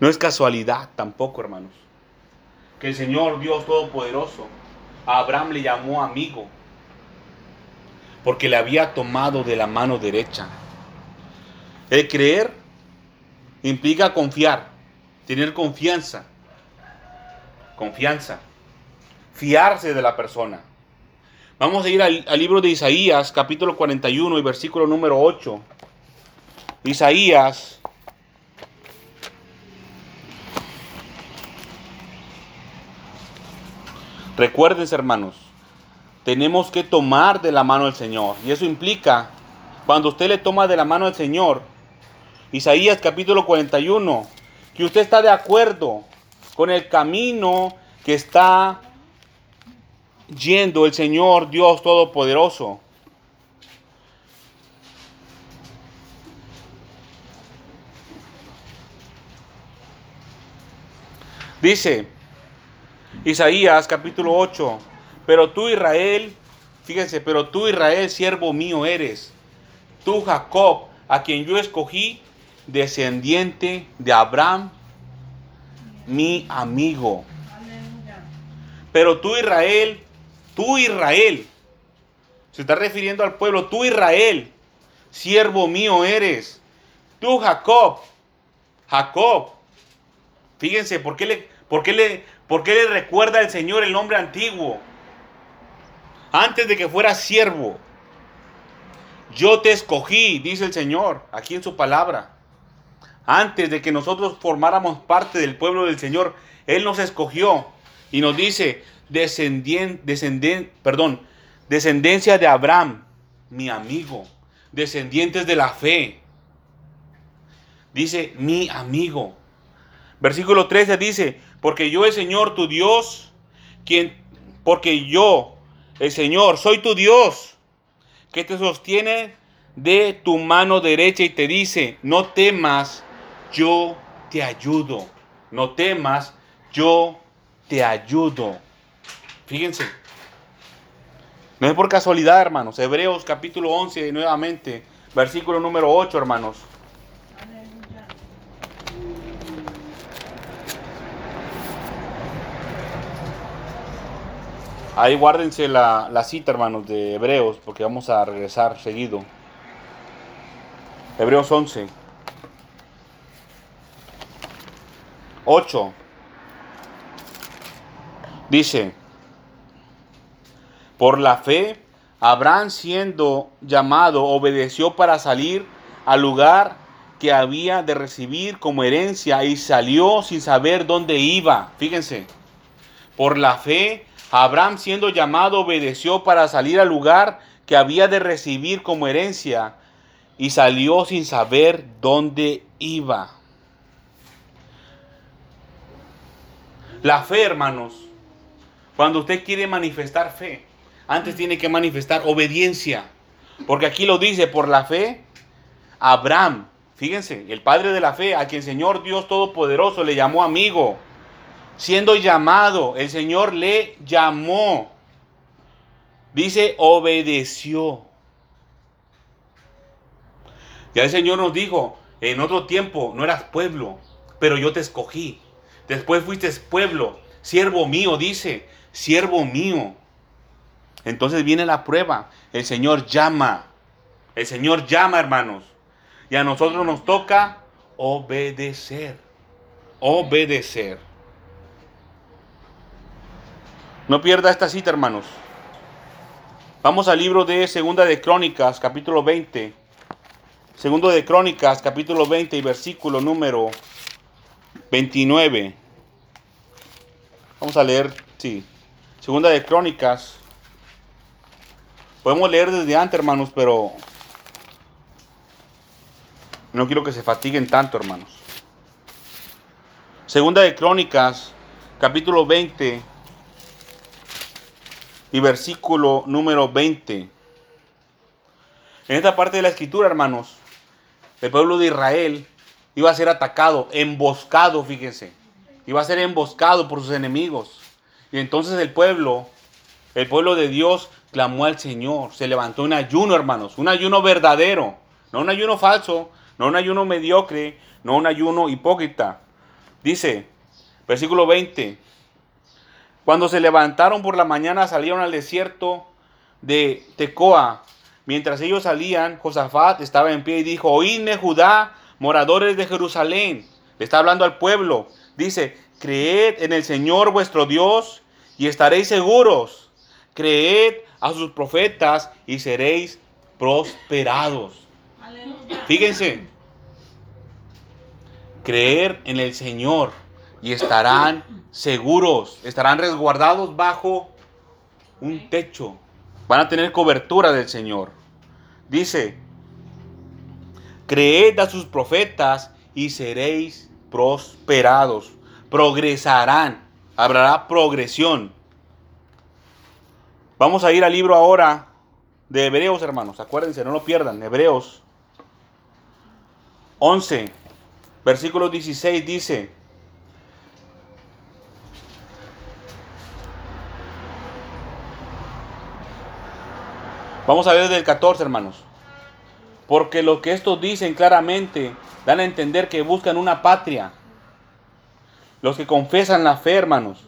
Speaker 1: no es casualidad tampoco, hermanos, que el Señor Dios Todopoderoso a Abraham le llamó amigo, porque le había tomado de la mano derecha. El creer implica confiar, tener confianza, confianza, fiarse de la persona. Vamos a ir al, al libro de Isaías, capítulo 41 y versículo número 8. Isaías. Recuérdense, hermanos, tenemos que tomar de la mano del Señor. Y eso implica, cuando usted le toma de la mano al Señor, Isaías capítulo 41, que usted está de acuerdo con el camino que está yendo el Señor Dios Todopoderoso. Dice Isaías capítulo 8, pero tú Israel, fíjense, pero tú Israel, siervo mío eres, tú Jacob, a quien yo escogí, descendiente de Abraham, mi amigo. Pero tú Israel, tú Israel, se está refiriendo al pueblo, tú Israel, siervo mío eres, tú Jacob, Jacob. Fíjense, ¿por qué le, por qué le, por qué le recuerda el Señor el nombre antiguo? Antes de que fuera siervo, yo te escogí, dice el Señor, aquí en su palabra. Antes de que nosotros formáramos parte del pueblo del Señor, Él nos escogió y nos dice, descendien, descendien, perdón, descendencia de Abraham, mi amigo, descendientes de la fe. Dice, mi amigo. Versículo 13 dice, porque yo el Señor tu Dios, quien, porque yo, el Señor, soy tu Dios, que te sostiene de tu mano derecha y te dice, no temas, yo te ayudo. No temas, yo te ayudo. Fíjense. No es por casualidad, hermanos. Hebreos capítulo 11, nuevamente, versículo número 8, hermanos. Ahí guárdense la, la, cita, hermanos, de Hebreos, porque vamos a regresar seguido. Hebreos 11. 8. Dice, por la fe, Abraham siendo llamado, obedeció para salir al lugar que había de recibir como herencia y salió sin saber dónde iba. Fíjense, por la fe, Abraham siendo llamado, obedeció para salir al lugar que había de recibir como herencia y salió sin saber dónde iba. La fe, hermanos, cuando usted quiere manifestar fe, antes tiene que manifestar obediencia. Porque aquí lo dice, por la fe, Abraham, fíjense, el padre de la fe, a quien Señor Dios Todopoderoso le llamó amigo, siendo llamado, el Señor le llamó. Dice, obedeció. Ya el Señor nos dijo, en otro tiempo no eras pueblo, pero yo te escogí. Después fuiste pueblo, siervo mío, dice, siervo mío. Entonces viene la prueba. El Señor llama. El Señor llama, hermanos. Y a nosotros nos toca obedecer. Obedecer. No pierda esta cita, hermanos. Vamos al libro de Segunda de Crónicas, capítulo 20. Segundo de Crónicas, capítulo 20 y versículo número 29. Vamos a leer, sí. Segunda de Crónicas. Podemos leer desde antes, hermanos, pero no quiero que se fatiguen tanto, hermanos. Segunda de Crónicas, capítulo 20 y versículo número 20. En esta parte de la escritura, hermanos, el pueblo de Israel iba a ser atacado, emboscado, fíjense. Iba a ser emboscado por sus enemigos. Y entonces el pueblo, el pueblo de Dios, clamó al Señor. Se levantó un ayuno, hermanos. Un ayuno verdadero. No un ayuno falso. No un ayuno mediocre. No un ayuno hipócrita. Dice, versículo 20. Cuando se levantaron por la mañana salieron al desierto de Tecoa. Mientras ellos salían, Josafat estaba en pie y dijo, oídme Judá, moradores de Jerusalén. Le está hablando al pueblo. Dice, creed en el Señor vuestro Dios y estaréis seguros. Creed a sus profetas y seréis prosperados. Fíjense, creer en el Señor y estarán seguros, estarán resguardados bajo un techo, van a tener cobertura del Señor. Dice, creed a sus profetas y seréis prosperados, progresarán, habrá progresión. Vamos a ir al libro ahora de Hebreos, hermanos, acuérdense, no lo pierdan, Hebreos 11, versículo 16 dice, Vamos a ver desde el 14, hermanos. Porque lo que estos dicen claramente dan a entender que buscan una patria. Los que confesan la fe, hermanos.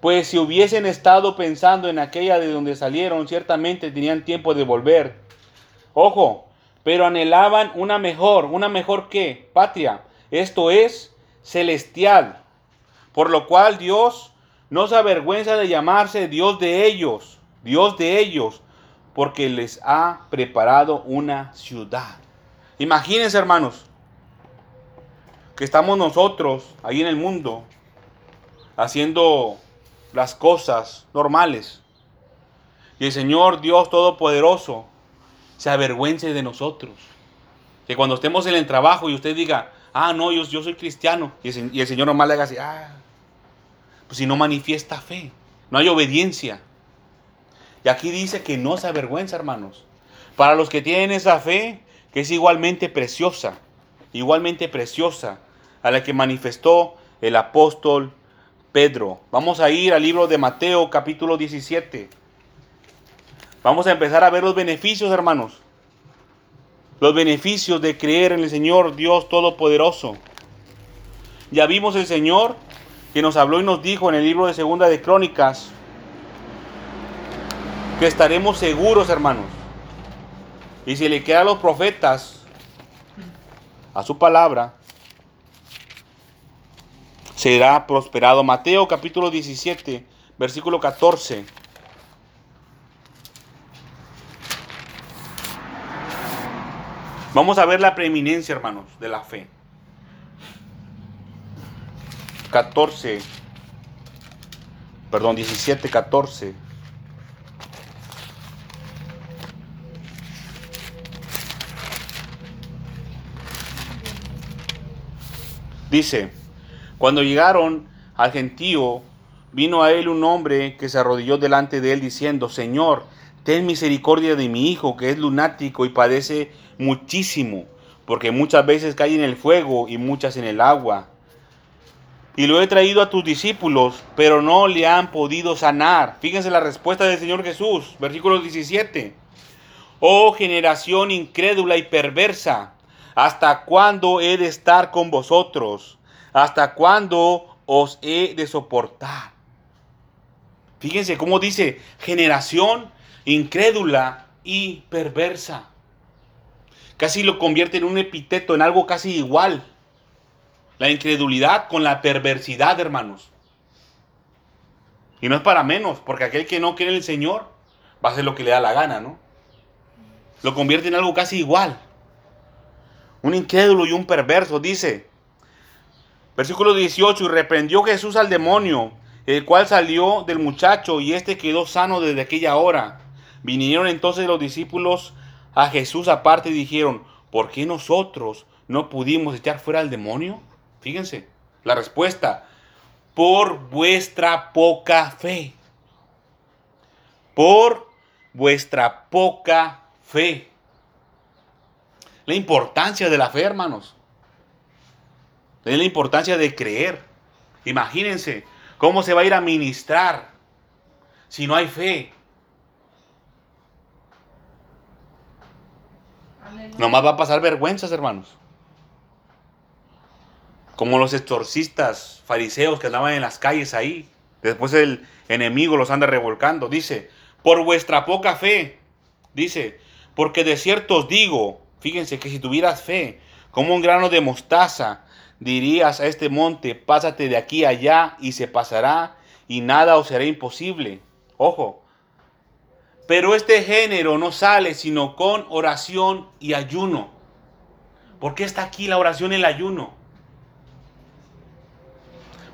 Speaker 1: Pues si hubiesen estado pensando en aquella de donde salieron, ciertamente tenían tiempo de volver. Ojo, pero anhelaban una mejor, una mejor que patria. Esto es celestial. Por lo cual Dios no se avergüenza de llamarse Dios de ellos, Dios de ellos, porque les ha preparado una ciudad. Imagínense, hermanos, que estamos nosotros ahí en el mundo haciendo las cosas normales. Y el Señor Dios Todopoderoso se avergüence de nosotros. Que cuando estemos en el trabajo y usted diga, ah, no, yo, soy cristiano, y el, y el Señor nomás le haga así, ah, pues si no manifiesta fe, no hay obediencia. Y aquí dice que no se avergüenza, hermanos. Para los que tienen esa fe, que es igualmente preciosa, igualmente preciosa, a la que manifestó el apóstol Pedro. Vamos a ir al libro de Mateo capítulo 17. Vamos a empezar a ver los beneficios, hermanos. Los beneficios de creer en el Señor Dios Todopoderoso. Ya vimos el Señor que nos habló y nos dijo en el libro de Segunda de Crónicas, que estaremos seguros, hermanos. Y si le queda a los profetas a su palabra, será prosperado. Mateo capítulo 17, versículo 14. Vamos a ver la preeminencia, hermanos, de la fe. 14, perdón, 17, 14. Dice, cuando llegaron al gentío, vino a él un hombre que se arrodilló delante de él diciendo, Señor, ten misericordia de mi hijo que es lunático y padece muchísimo, porque muchas veces cae en el fuego y muchas en el agua. Y lo he traído a tus discípulos, pero no le han podido sanar. Fíjense la respuesta del Señor Jesús, versículo 17. Oh generación incrédula y perversa, ¿Hasta cuándo he de estar con vosotros? ¿Hasta cuándo os he de soportar? Fíjense cómo dice generación incrédula y perversa. Casi lo convierte en un epíteto, en algo casi igual. La incredulidad con la perversidad, hermanos. Y no es para menos, porque aquel que no cree en el Señor va a hacer lo que le da la gana, ¿no? Lo convierte en algo casi igual un incrédulo y un perverso, dice. Versículo 18, y reprendió Jesús al demonio, el cual salió del muchacho y éste quedó sano desde aquella hora. Vinieron entonces los discípulos a Jesús aparte y dijeron, ¿por qué nosotros no pudimos echar fuera al demonio? Fíjense, la respuesta, por vuestra poca fe. Por vuestra poca fe. La importancia de la fe, hermanos. Es la importancia de creer. Imagínense cómo se va a ir a ministrar si no hay fe. Nomás va a pasar vergüenzas, hermanos. Como los exorcistas fariseos que andaban en las calles ahí. Después el enemigo los anda revolcando. Dice, por vuestra poca fe. Dice, porque de cierto os digo Fíjense que si tuvieras fe, como un grano de mostaza, dirías a este monte, pásate de aquí allá y se pasará y nada os será imposible. Ojo, Pero este género no sale sino con oración y ayuno. ¿Por qué está aquí la oración y el ayuno?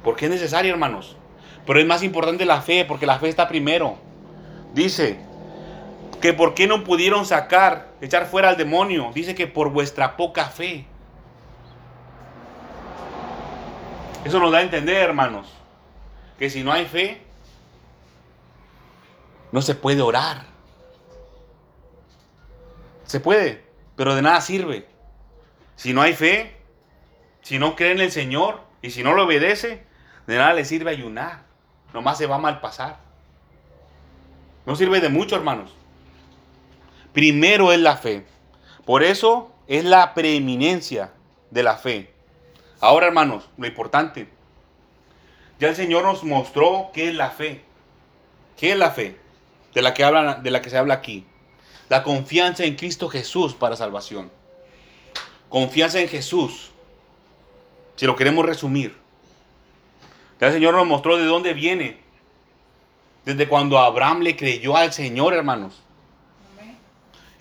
Speaker 1: Porque es necesario, hermanos. Pero es más importante la fe, porque la fe está primero. Dice que por qué no pudieron sacar, echar fuera al demonio. Dice que por vuestra poca fe. Eso nos da a entender, hermanos, que si no hay fe, no se puede orar. Se puede, pero de nada sirve. Si no hay fe, si no cree en el Señor y si no lo obedece, de nada le sirve ayunar. Nomás se va a mal pasar. No sirve de mucho, hermanos. Primero es la fe. Por eso es la preeminencia de la fe. Ahora, hermanos, lo importante. Ya el Señor nos mostró qué es la fe. ¿Qué es la fe? De la que, habla, de la que se habla aquí. La confianza en Cristo Jesús para salvación. Confianza en Jesús. Si lo queremos resumir. Ya el Señor nos mostró de dónde viene. Desde cuando Abraham le creyó al Señor, hermanos.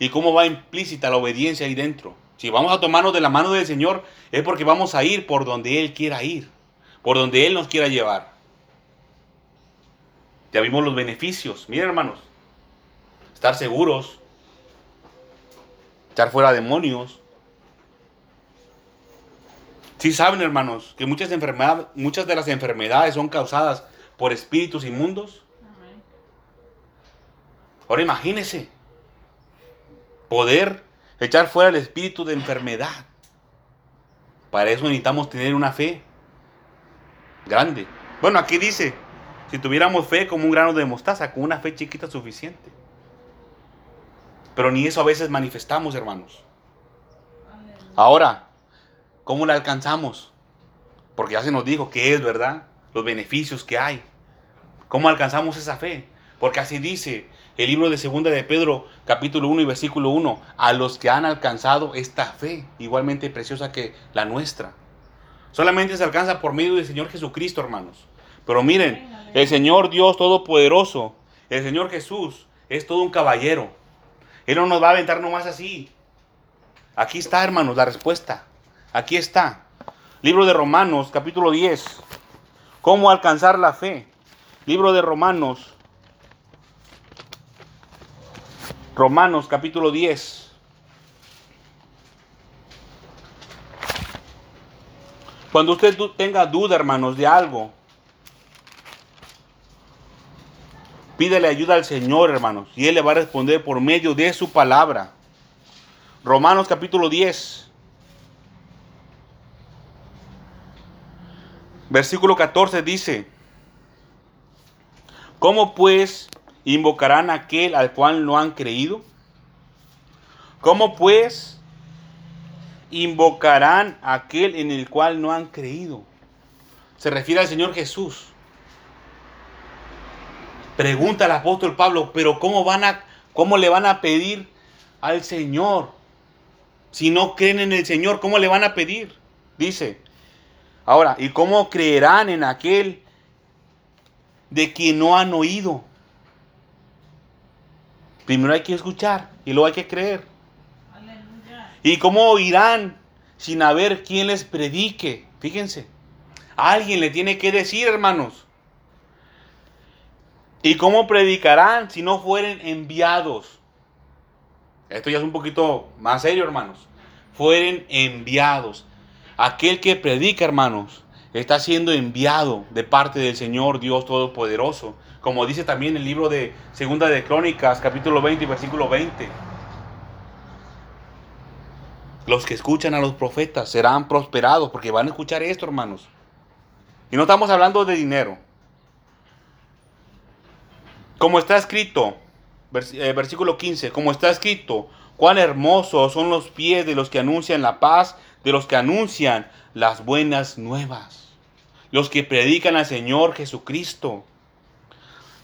Speaker 1: Y cómo va implícita la obediencia ahí dentro. Si vamos a tomarnos de la mano del Señor, es porque vamos a ir por donde Él quiera ir. Por donde Él nos quiera llevar. Ya vimos los beneficios. Miren, hermanos. Estar seguros. Estar fuera de demonios. Sí saben, hermanos, que muchas, enfermedades, muchas de las enfermedades son causadas por espíritus inmundos. Ahora imagínense poder echar fuera el espíritu de enfermedad. Para eso necesitamos tener una fe grande. Bueno, aquí dice, si tuviéramos fe como un grano de mostaza, con una fe chiquita suficiente. Pero ni eso a veces manifestamos, hermanos. Ahora, ¿Cómo la alcanzamos? Porque ya se nos dijo que es verdad, los beneficios que hay. ¿Cómo alcanzamos esa fe? Porque así dice el libro de Segunda de Pedro, capítulo 1 y versículo 1, a los que han alcanzado esta fe, igualmente preciosa que la nuestra. Solamente se alcanza por medio del Señor Jesucristo, hermanos. Pero miren, el Señor Dios Todopoderoso, el Señor Jesús, es todo un caballero. Él no nos va a aventar nomás así. Aquí está, hermanos, la respuesta. Aquí está. Libro de Romanos, capítulo 10. ¿Cómo alcanzar la fe? Libro de Romanos. Romanos, capítulo 10. Cuando usted tenga duda, hermanos, de algo, pídele ayuda al Señor, hermanos, y Él le va a responder por medio de su palabra. Romanos capítulo 10. Versículo 14 dice, ¿cómo pues invocarán a aquel al cual no han creído? ¿Cómo pues invocarán a aquel en el cual no han creído? Se refiere al Señor Jesús. Pregunta al apóstol Pablo, pero ¿cómo, van a, ¿cómo le van a pedir al Señor? Si no creen en el Señor, ¿cómo le van a pedir? Dice, Ahora, ¿y cómo creerán en aquel de quien no han oído? Primero hay que escuchar y luego hay que creer. ¿Y cómo oirán sin haber quien les predique? Fíjense, alguien le tiene que decir, hermanos. ¿Y cómo predicarán si no fueren enviados? Esto ya es un poquito más serio, hermanos. Fueren enviados. Aquel que predica, hermanos, está siendo enviado de parte del Señor Dios Todopoderoso. Como dice también el libro de Segunda de Crónicas, capítulo 20 y versículo 20. Los que escuchan a los profetas serán prosperados porque van a escuchar esto, hermanos. Y no estamos hablando de dinero. Como está escrito, eh, versículo 15, como está escrito, cuán hermosos son los pies de los que anuncian la paz de los que anuncian las buenas nuevas, los que predican al Señor Jesucristo.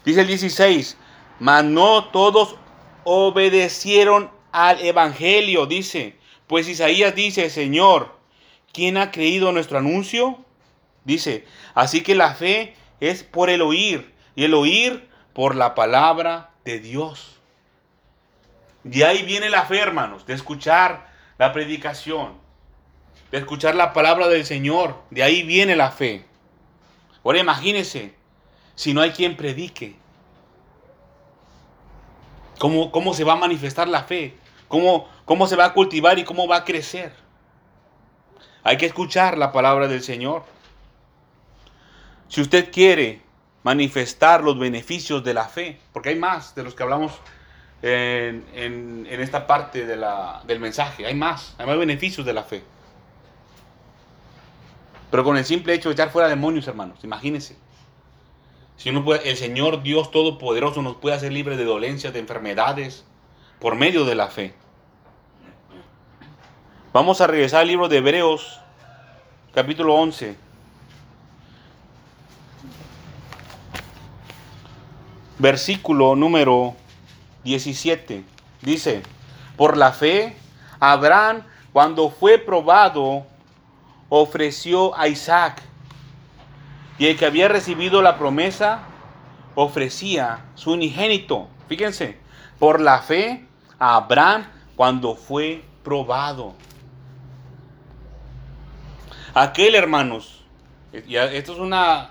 Speaker 1: Dice el 16, mas no todos obedecieron al Evangelio, dice, pues Isaías dice, Señor, ¿quién ha creído nuestro anuncio? Dice, así que la fe es por el oír, y el oír por la palabra de Dios. De ahí viene la fe, hermanos, de escuchar la predicación, de escuchar la palabra del Señor. De ahí viene la fe. Ahora imagínense, si no hay quien predique, ¿cómo, cómo se va a manifestar la fe? ¿Cómo, ¿Cómo se va a cultivar y cómo va a crecer? Hay que escuchar la palabra del Señor. Si usted quiere manifestar los beneficios de la fe, porque hay más de los que hablamos en, esta parte del mensaje, hay más, hay más beneficios de la fe. Pero con el simple hecho de echar fuera demonios, hermanos, imagínense. Si uno el Señor Dios Todopoderoso nos puede hacer libres de dolencias, de enfermedades, por medio de la fe. Vamos a regresar al libro de Hebreos, capítulo 11. Versículo número 17. Dice, por la fe, Abraham, cuando fue probado, ofreció a Isaac. Y el que había recibido la promesa, ofrecía su unigénito. Fíjense, por la fe, Abraham, cuando fue probado. Aquel, hermanos, esto es una,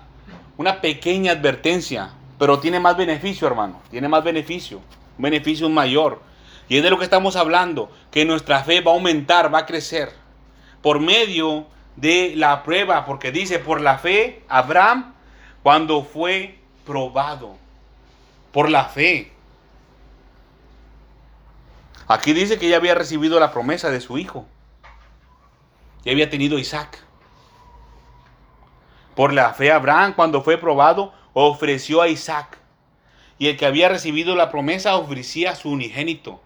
Speaker 1: una pequeña advertencia, pero tiene más beneficio, hermano. Tiene más beneficio, un beneficio mayor. Y es de lo que estamos hablando, que nuestra fe va a aumentar, va a crecer. Por medio de la prueba, porque dice, por la fe, Abraham, cuando fue probado, por la fe. Aquí dice que ya había recibido la promesa de su hijo. Ya había tenido Isaac. Por la fe Abraham, cuando fue probado, ofreció a Isaac. Y el que había recibido la promesa ofrecía a su unigénito.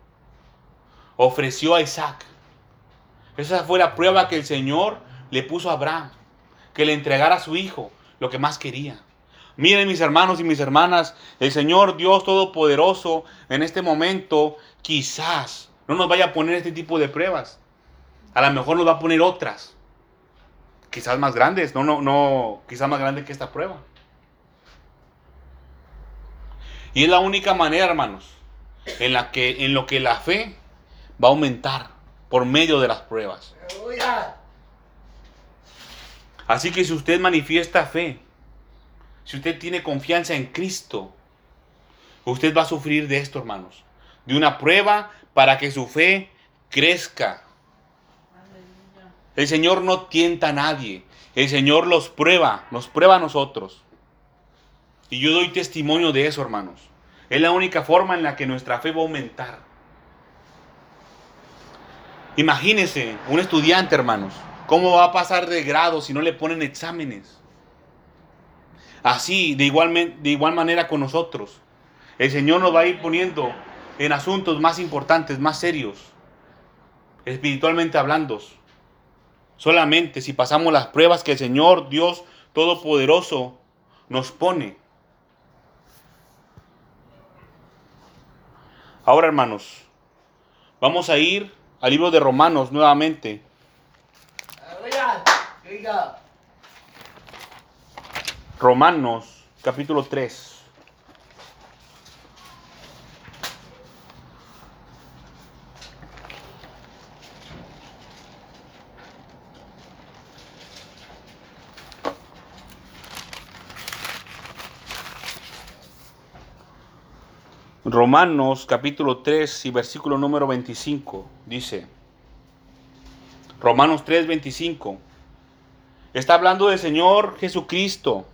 Speaker 1: Ofreció a Isaac. Esa fue la prueba que el Señor le puso a Abraham. Que le entregara a su hijo lo que más quería. Miren mis hermanos y mis hermanas, el Señor Dios Todopoderoso en este momento quizás no nos vaya a poner este tipo de pruebas. A lo mejor nos va a poner otras. Quizás más grandes, no, no, no, quizás más grandes que esta prueba. Y es la única manera, hermanos, en la que en lo que la fe va a aumentar por medio de las pruebas. Así que si usted manifiesta fe, si usted tiene confianza en Cristo, usted va a sufrir de esto, hermanos, de una prueba para que su fe crezca. El Señor no tienta a nadie. El Señor los prueba, nos prueba a nosotros. Y yo doy testimonio de eso, hermanos. Es la única forma en la que nuestra fe va a aumentar. Imagínese un estudiante, hermanos, cómo va a pasar de grado si no le ponen exámenes. Así, de igual, de igual manera con nosotros. El Señor nos va a ir poniendo en asuntos más importantes, más serios, espiritualmente hablando. Solamente si pasamos las pruebas que el Señor Dios Todopoderoso nos pone. Ahora, hermanos, vamos a ir al libro de Romanos nuevamente. Romanos capítulo 3. Romanos capítulo 3 y versículo número 25 dice, Romanos 3, 25, está hablando del Señor Jesucristo,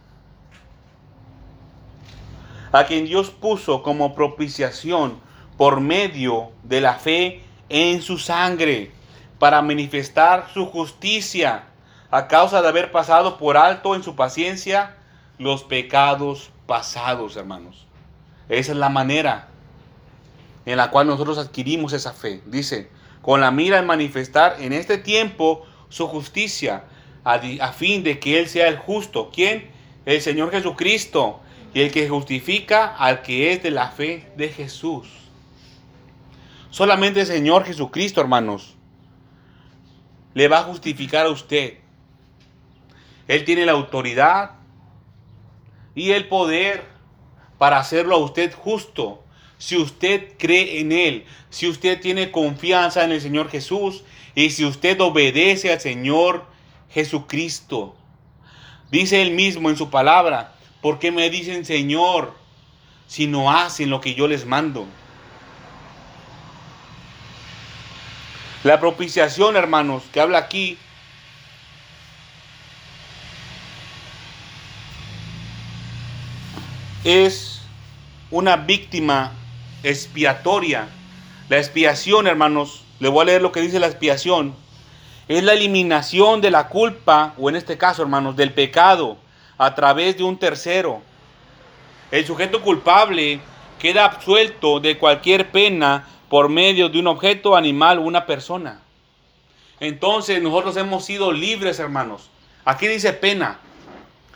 Speaker 1: a quien Dios puso como propiciación por medio de la fe en su sangre, para manifestar su justicia a causa de haber pasado por alto en su paciencia los pecados pasados, hermanos. Esa es la manera en la cual nosotros adquirimos esa fe. Dice, con la mira en manifestar en este tiempo su justicia, a, fin de que Él sea el justo. ¿Quién? El Señor Jesucristo. Y el que justifica al que es de la fe de Jesús. Solamente el Señor Jesucristo, hermanos, le va a justificar a usted. Él tiene la autoridad y el poder para hacerlo a usted justo si usted cree en Él, si usted tiene confianza en el Señor Jesús y si usted obedece al Señor Jesucristo. Dice Él mismo en su palabra, ¿por qué me dicen Señor si no hacen lo que yo les mando? La propiciación, hermanos, que habla aquí, es una víctima expiatoria. La expiación, hermanos, le voy a leer lo que dice la expiación. Es la eliminación de la culpa, o en este caso, hermanos, del pecado a través de un tercero. El sujeto culpable queda absuelto de cualquier pena por medio de un objeto, animal o una persona. Entonces nosotros hemos sido libres, hermanos. Aquí dice pena.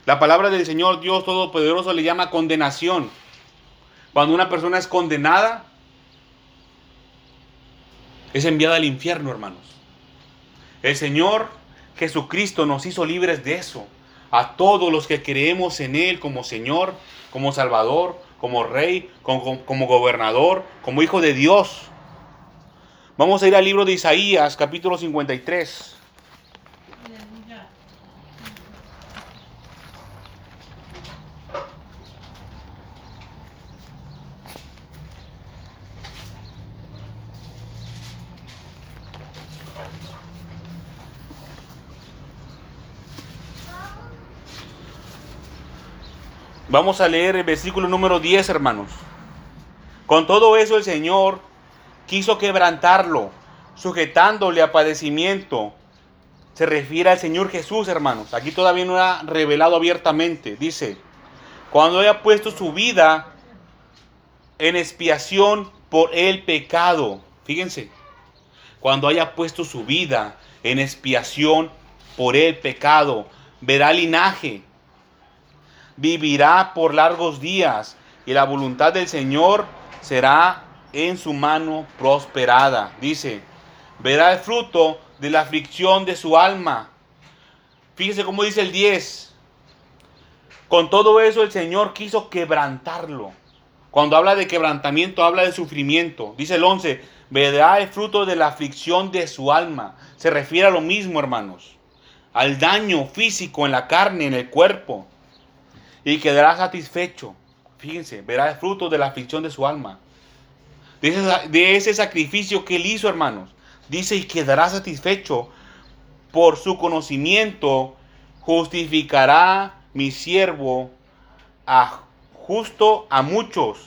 Speaker 1: La palabra del Señor Dios Todopoderoso le llama condenación. Cuando una persona es condenada, es enviada al infierno, hermanos. El Señor Jesucristo nos hizo libres de eso. A todos los que creemos en Él como Señor, como Salvador, como Rey, como, como gobernador, como Hijo de Dios. Vamos a ir al libro de Isaías, capítulo 53. Vamos a leer el versículo número 10, hermanos. Con todo eso el Señor quiso quebrantarlo, sujetándole a padecimiento. Se refiere al Señor Jesús, hermanos. Aquí todavía no ha revelado abiertamente. Dice, cuando haya puesto su vida en expiación por el pecado. Fíjense, cuando haya puesto su vida en expiación por el pecado, verá linaje vivirá por largos días y la voluntad del Señor será en su mano prosperada. Dice, verá el fruto de la aflicción de su alma. Fíjese cómo dice el 10. Con todo eso el Señor quiso quebrantarlo. Cuando habla de quebrantamiento, habla de sufrimiento. Dice el 11, verá el fruto de la aflicción de su alma. Se refiere a lo mismo, hermanos. Al daño físico en la carne, en el cuerpo y quedará satisfecho. Fíjense, verá el fruto de la aflicción de su alma. De ese, sacrificio que él hizo, hermanos. Dice, y quedará satisfecho por su conocimiento, justificará mi siervo a justo a muchos.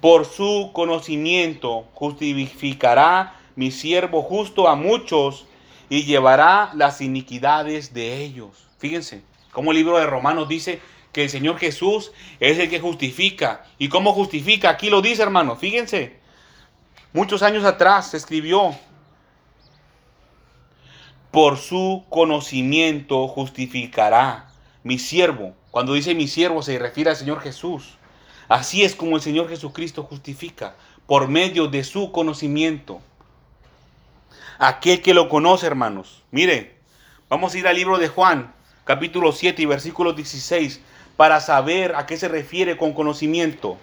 Speaker 1: Por su conocimiento justificará mi siervo justo a muchos y llevará las iniquidades de ellos. Fíjense, como el libro de Romanos dice que el Señor Jesús es el que justifica. ¿Y cómo justifica? Aquí lo dice, hermano. Fíjense. Muchos años atrás se escribió. Por su conocimiento justificará mi siervo. Cuando dice mi siervo se refiere al Señor Jesús. Así es como el Señor Jesucristo justifica. Por medio de su conocimiento. Aquel que lo conoce, hermanos. Mire, vamos a ir al libro de Juan, capítulo 7 y versículo 16 para saber a qué se refiere con conocimiento.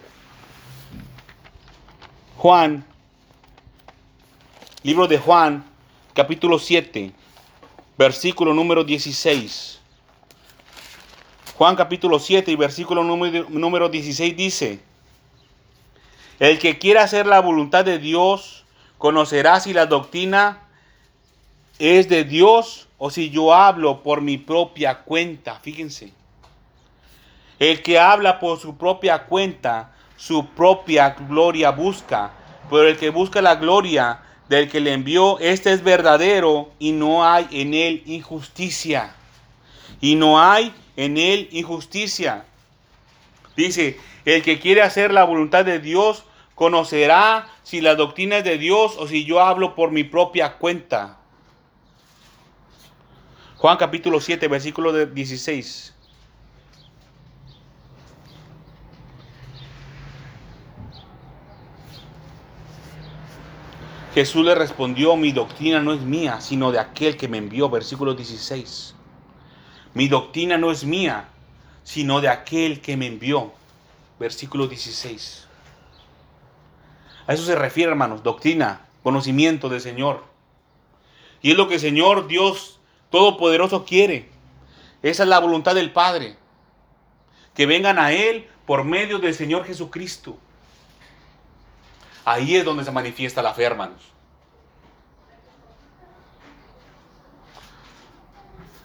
Speaker 1: Juan, libro de Juan, capítulo 7, versículo número 16. Juan capítulo 7 y versículo número, número 16 dice, el que quiera hacer la voluntad de Dios conocerá si la doctrina es de Dios o si yo hablo por mi propia cuenta. Fíjense. El que habla por su propia cuenta, su propia gloria busca. Pero el que busca la gloria del que le envió, este es verdadero y no hay en él injusticia. Y no hay en él injusticia. Dice, el que quiere hacer la voluntad de Dios conocerá si la doctrina es de Dios o si yo hablo por mi propia cuenta. Juan capítulo 7, versículo 16. Jesús le respondió, mi doctrina no es mía, sino de aquel que me envió, versículo 16. Mi doctrina no es mía, sino de aquel que me envió, versículo 16. A eso se refiere, hermanos, doctrina, conocimiento del Señor. Y es lo que el Señor Dios Todopoderoso quiere. Esa es la voluntad del Padre. Que vengan a Él por medio del Señor Jesucristo. Ahí es donde se manifiesta la fe, hermanos.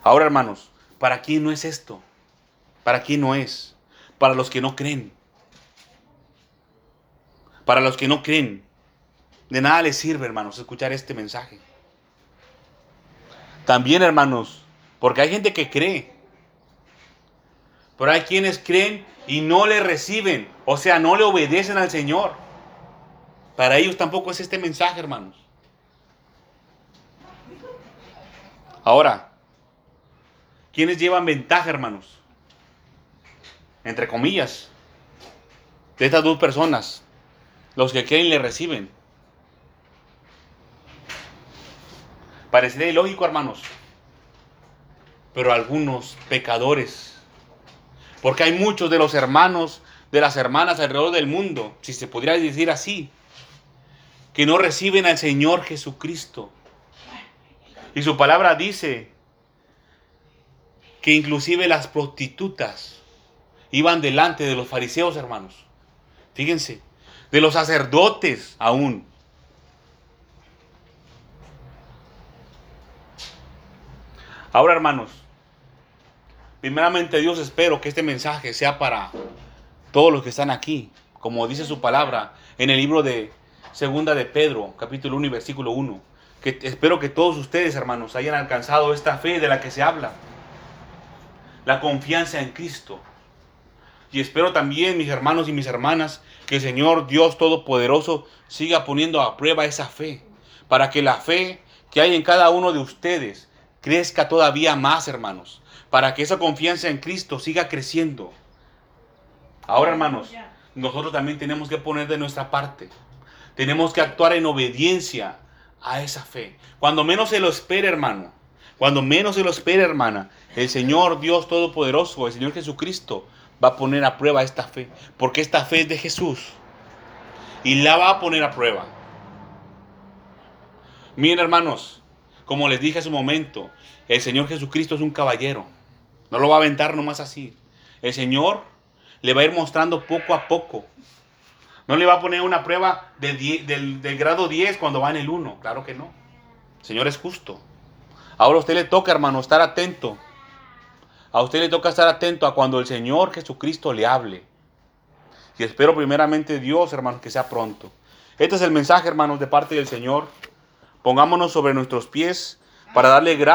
Speaker 1: Ahora, hermanos, ¿para quién no es esto? ¿Para quién no es? Para los que no creen. Para los que no creen. De nada les sirve, hermanos, escuchar este mensaje. También, hermanos, porque hay gente que cree. Pero hay quienes creen y no le reciben. O sea, no le obedecen al Señor. Para ellos tampoco es este mensaje, hermanos. Ahora, ¿quiénes llevan ventaja, hermanos? Entre comillas, de estas dos personas, los que creen le reciben. Parecería ilógico, hermanos, pero algunos pecadores, porque hay muchos de los hermanos, de las hermanas alrededor del mundo, si se podría decir así, que no reciben al Señor Jesucristo. Y su palabra dice que inclusive las prostitutas iban delante de los fariseos, hermanos. Fíjense, de los sacerdotes aún. Ahora, hermanos, primeramente Dios espero que este mensaje sea para todos los que están aquí, como dice su palabra en el libro de Segunda de Pedro, capítulo 1 y versículo 1. Que espero que todos ustedes, hermanos, hayan alcanzado esta fe de la que se habla. La confianza en Cristo. Y espero también, mis hermanos y mis hermanas, que el Señor Dios Todopoderoso siga poniendo a prueba esa fe. Para que la fe que hay en cada uno de ustedes crezca todavía más, hermanos. Para que esa confianza en Cristo siga creciendo. Ahora, hermanos, nosotros también tenemos que poner de nuestra parte. Tenemos que actuar en obediencia a esa fe. Cuando menos se lo espere, hermano. Cuando menos se lo espere, hermana. El Señor Dios Todopoderoso, el Señor Jesucristo, va a poner a prueba esta fe. Porque esta fe es de Jesús. Y la va a poner a prueba. Miren, hermanos, como les dije hace un momento, el Señor Jesucristo es un caballero. No lo va a aventar nomás así. El Señor le va a ir mostrando poco a poco no le va a poner una prueba del, del, grado 10 cuando va en el 1. Claro que no. El Señor es justo. Ahora a usted le toca, hermano, estar atento. A usted le toca estar atento a cuando el Señor Jesucristo le hable. Y espero primeramente Dios, hermanos, que sea pronto. Este es el mensaje, hermanos, de parte del Señor. Pongámonos sobre nuestros pies para darle gracias.